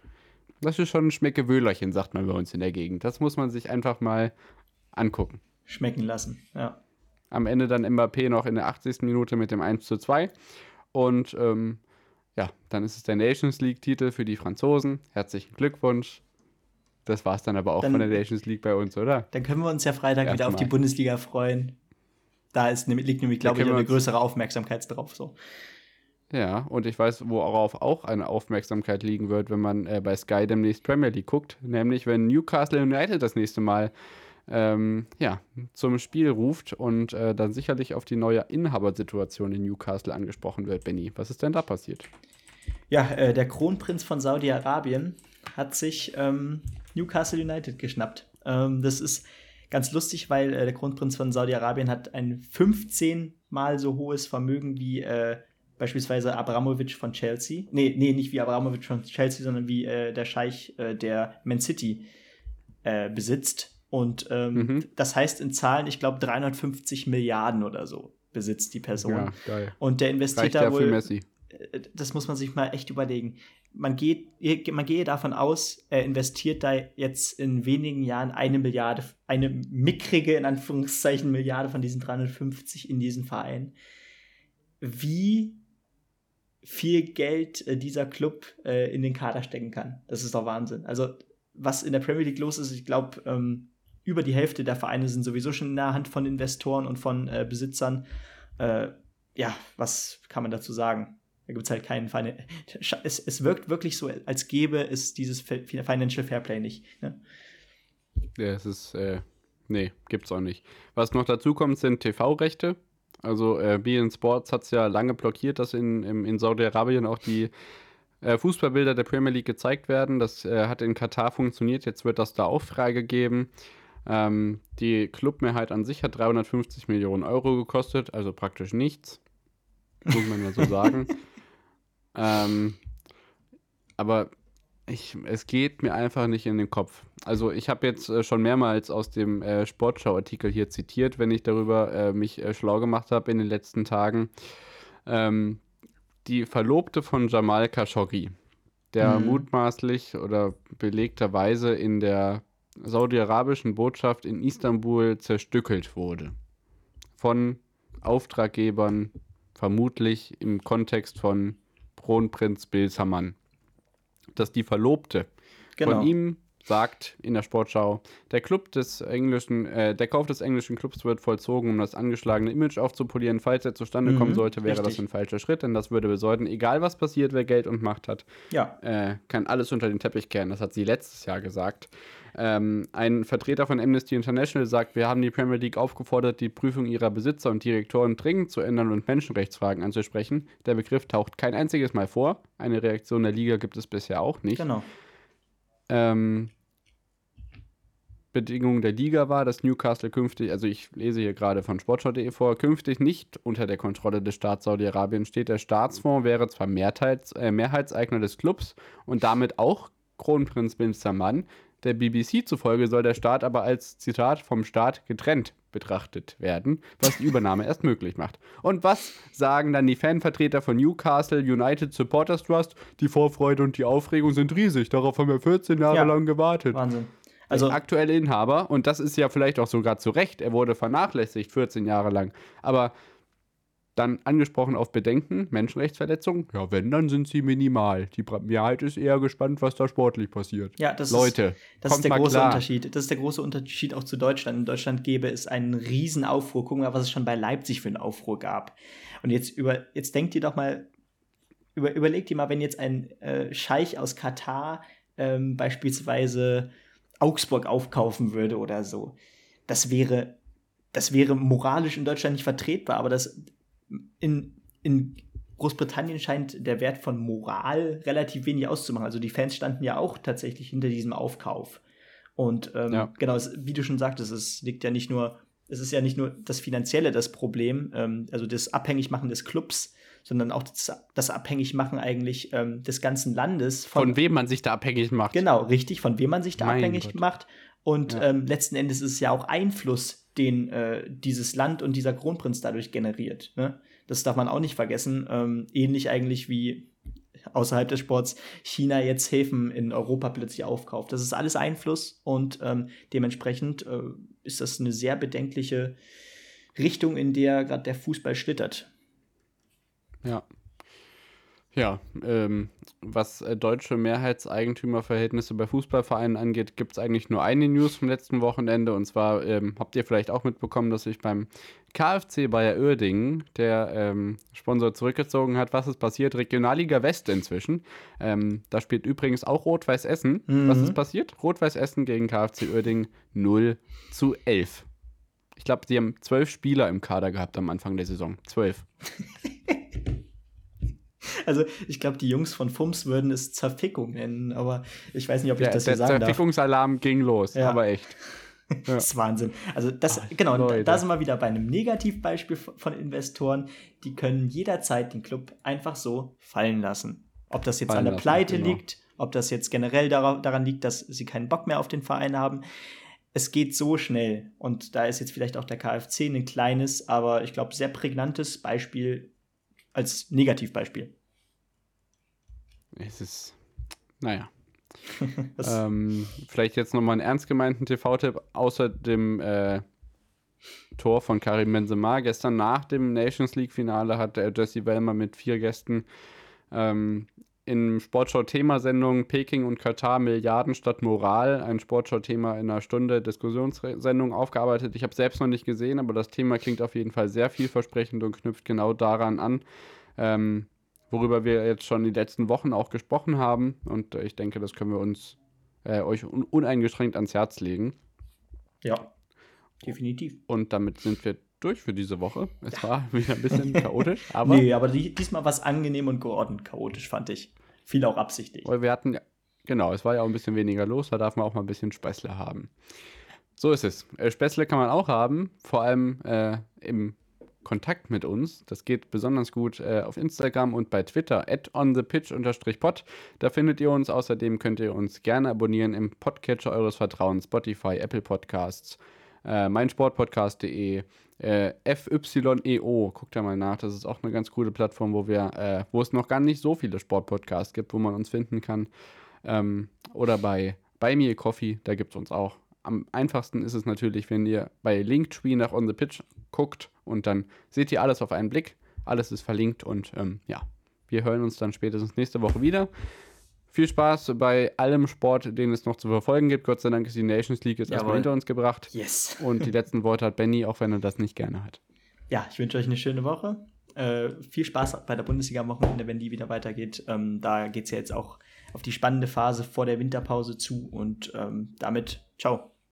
das ist schon ein Schmeckewöhlerchen, sagt man bei uns in der Gegend. Das muss man sich einfach mal angucken. Schmecken lassen, ja. Am Ende dann Mbappé noch in der 80. Minute mit dem 1 zu 2. Und ähm, ja, dann ist es der Nations League-Titel für die Franzosen. Herzlichen Glückwunsch. Das war es dann aber auch dann, von der Nations League bei uns, oder? Dann können wir uns ja Freitag Erst wieder auf die Bundesliga freuen. Da ist, liegt nämlich, glaube ich, eine größere Aufmerksamkeit drauf. So. Ja, und ich weiß, worauf auch eine Aufmerksamkeit liegen wird, wenn man äh, bei Sky demnächst Premier League guckt, nämlich wenn Newcastle United das nächste Mal ähm, ja, zum Spiel ruft und äh, dann sicherlich auf die neue Inhabersituation in Newcastle angesprochen wird. Benny, was ist denn da passiert? Ja, äh, der Kronprinz von Saudi-Arabien hat sich ähm, Newcastle United geschnappt. Ähm, das ist ganz lustig, weil äh, der Kronprinz von Saudi-Arabien hat ein 15 mal so hohes Vermögen wie äh, beispielsweise Abramovic von Chelsea. Nee, nee, nicht wie Abramovic von Chelsea, sondern wie äh, der Scheich, äh, der Man City äh, besitzt. Und ähm, mhm. das heißt in Zahlen, ich glaube, 350 Milliarden oder so besitzt die Person. Ja, geil. Und der investiert Reicht da wohl. Messi. Äh, das muss man sich mal echt überlegen. Man geht, man gehe davon aus, er investiert da jetzt in wenigen Jahren eine Milliarde, eine mickrige, in Anführungszeichen, Milliarde von diesen 350 in diesen Verein. Wie viel Geld äh, dieser Club äh, in den Kader stecken kann. Das ist doch Wahnsinn. Also, was in der Premier League los ist, ich glaube, ähm, über die Hälfte der Vereine sind sowieso schon in der Hand von Investoren und von äh, Besitzern. Ja, was kann man dazu sagen? Da gibt es halt keinen Verein. Es, es wirkt wirklich so, als gäbe es dieses Financial Fairplay nicht. Ne? Ja, es ist, nee, gibt's auch nicht. Was noch dazu kommt, sind TV-Rechte. Also äh, BN Sports hat es ja lange blockiert, dass in, in, in Saudi-Arabien auch die äh, Fußballbilder der Premier League gezeigt werden. Das äh, hat in Katar funktioniert, jetzt wird das da auch freigegeben. Ähm, die Clubmehrheit an sich hat 350 Millionen Euro gekostet, also praktisch nichts. Muss man ja so sagen. <laughs> ähm, aber ich, es geht mir einfach nicht in den Kopf. Also ich habe jetzt äh, schon mehrmals aus dem äh, Sportschau-Artikel hier zitiert, wenn ich darüber äh, mich äh, schlau gemacht habe in den letzten Tagen. Ähm, die Verlobte von Jamal Khashoggi, der mhm. mutmaßlich oder belegterweise in der saudi-arabischen Botschaft in Istanbul zerstückelt wurde. Von Auftraggebern, vermutlich im Kontext von Kronprinz Bill Saman. Dass die Verlobte genau. von ihm sagt in der Sportschau, der Club des englischen, äh, der Kauf des englischen Clubs wird vollzogen, um das angeschlagene Image aufzupolieren. Falls er zustande mhm, kommen sollte, wäre richtig. das ein falscher Schritt, denn das würde bedeuten, egal was passiert, wer Geld und Macht hat, ja. äh, kann alles unter den Teppich kehren. Das hat sie letztes Jahr gesagt. Ähm, ein Vertreter von Amnesty International sagt, wir haben die Premier League aufgefordert, die Prüfung ihrer Besitzer und Direktoren dringend zu ändern und Menschenrechtsfragen anzusprechen. Der Begriff taucht kein einziges Mal vor. Eine Reaktion der Liga gibt es bisher auch nicht. Genau. Ähm, Bedingung der Liga war, dass Newcastle künftig, also ich lese hier gerade von sportschau.de vor, künftig nicht unter der Kontrolle des Staats Saudi-Arabien steht. Der Staatsfonds wäre zwar Mehrheits, äh, Mehrheitseigner des Clubs und damit auch Kronprinz Bin Salman. Der BBC zufolge soll der Staat aber als, Zitat, vom Staat getrennt betrachtet werden, was die Übernahme erst möglich macht. Und was sagen dann die Fanvertreter von Newcastle United Supporters Trust? Die Vorfreude und die Aufregung sind riesig. Darauf haben wir 14 Jahre ja. lang gewartet. Wahnsinn. Also der aktuelle Inhaber, und das ist ja vielleicht auch sogar zu Recht, er wurde vernachlässigt 14 Jahre lang. Aber dann angesprochen auf Bedenken, Menschenrechtsverletzungen. Ja, wenn, dann sind sie minimal. Die Mehrheit ist eher gespannt, was da sportlich passiert. Ja, das Leute, ist, das ist der große klar. Unterschied. Das ist der große Unterschied auch zu Deutschland. In Deutschland gäbe es einen riesen Aufruhr. Gucken wir, was es schon bei Leipzig für einen Aufruhr gab. Und jetzt über, jetzt denkt ihr doch mal, über, überlegt ihr mal, wenn jetzt ein äh, Scheich aus Katar ähm, beispielsweise Augsburg aufkaufen würde oder so. Das wäre, das wäre moralisch in Deutschland nicht vertretbar, aber das in, in Großbritannien scheint der Wert von Moral relativ wenig auszumachen. Also die Fans standen ja auch tatsächlich hinter diesem Aufkauf. Und ähm, ja. genau, es, wie du schon sagtest, es liegt ja nicht nur, es ist ja nicht nur das Finanzielle das Problem, ähm, also das Abhängigmachen des Clubs, sondern auch das, das Abhängigmachen eigentlich ähm, des ganzen Landes. Von, von, wem man sich da abhängig macht. Genau, richtig, von wem man sich da mein abhängig Gott. macht. Und ja. ähm, letzten Endes ist es ja auch Einfluss, den äh, dieses Land und dieser Kronprinz dadurch generiert. Ne? Das darf man auch nicht vergessen. Ähm, ähnlich eigentlich wie außerhalb des Sports China jetzt Häfen in Europa plötzlich aufkauft. Das ist alles Einfluss und ähm, dementsprechend äh, ist das eine sehr bedenkliche Richtung, in der gerade der Fußball schlittert. Ja. Ähm, was äh, deutsche Mehrheitseigentümerverhältnisse bei Fußballvereinen angeht, gibt es eigentlich nur eine News vom letzten Wochenende. Und zwar ähm, habt ihr vielleicht auch mitbekommen, dass sich beim KfC Bayer Uerdingen der ähm, Sponsor zurückgezogen hat. Was ist passiert? Regionalliga West inzwischen. Ähm, da spielt übrigens auch Rot-Weiß Essen. Mhm. Was ist passiert? Rot-Weiß Essen gegen KfC Uerdingen 0 zu 11. Ich glaube, sie haben zwölf Spieler im Kader gehabt am Anfang der Saison. Zwölf. <laughs> Also ich glaube, die Jungs von FUMS würden es Zerfickung nennen, aber ich weiß nicht, ob ich ja, das so sagen darf. Der Zerfickungsalarm ging los, ja. aber echt. Ja. <laughs> Das ist Wahnsinn. Also das, Ach, genau, Leute. da sind wir wieder bei einem Negativbeispiel von Investoren, die können jederzeit den Club einfach so fallen lassen. Ob das jetzt fallen an der Pleite genau. liegt, ob das jetzt generell daran liegt, dass sie keinen Bock mehr auf den Verein haben. es geht so schnell. Und da ist jetzt vielleicht auch der KFC ein kleines, aber ich glaube, sehr prägnantes Beispiel als Negativbeispiel. Es ist, naja. <laughs> ähm, vielleicht jetzt nochmal einen ernst gemeinten TV-Tipp, außer dem äh, Tor von Karim Benzema. Gestern nach dem Nations League-Finale hat der Jesse Wellmer mit vier Gästen ähm, in Sportschau-Thema-Sendung Peking und Katar Milliarden statt Moral, ein Sportschau-Thema in einer Stunde Diskussionssendung aufgearbeitet. Ich habe es selbst noch nicht gesehen, aber das Thema klingt auf jeden Fall sehr vielversprechend und knüpft genau daran an, ähm, worüber wir jetzt schon die letzten Wochen auch gesprochen haben. Und äh, ich denke, das können wir uns äh, euch un uneingeschränkt ans Herz legen. Ja, definitiv. Und damit sind wir durch für diese Woche. Es war <laughs> wieder ein bisschen <laughs> chaotisch, aber. Nee, aber diesmal war es angenehm und geordnet chaotisch, fand ich. Viel auch absichtlich. Weil wir hatten, genau, es war ja auch ein bisschen weniger los, da darf man auch mal ein bisschen Späßle haben. So ist es. Äh, Späßle kann man auch haben, vor allem äh, im Kontakt mit uns. Das geht besonders gut äh, auf Instagram und bei Twitter, at onthepitch-pod. Da findet ihr uns. Außerdem könnt ihr uns gerne abonnieren im Podcatcher eures Vertrauens, Spotify, Apple Podcasts, äh, meinsportpodcast.de, äh, FYEO, guckt da mal nach, das ist auch eine ganz coole Plattform, wo wir, äh, wo es noch gar nicht so viele Sportpodcasts gibt, wo man uns finden kann. Ähm, oder bei bei mir Coffee, da gibt es uns auch. Am einfachsten ist es natürlich, wenn ihr bei Linktree nach On the Pitch guckt und dann seht ihr alles auf einen Blick. Alles ist verlinkt und ähm, ja, wir hören uns dann spätestens nächste Woche wieder. Viel Spaß bei allem Sport, den es noch zu verfolgen gibt. Gott sei Dank ist die Nations League jetzt Jawohl. erstmal hinter uns gebracht. Yes. Und die letzten Worte hat Benny, auch wenn er das nicht gerne hat. Ja, ich wünsche euch eine schöne Woche. Äh, viel Spaß bei der Bundesliga am Wochenende, wenn die wieder weitergeht. Ähm, da geht es ja jetzt auch auf die spannende Phase vor der Winterpause zu. Und ähm, damit, ciao.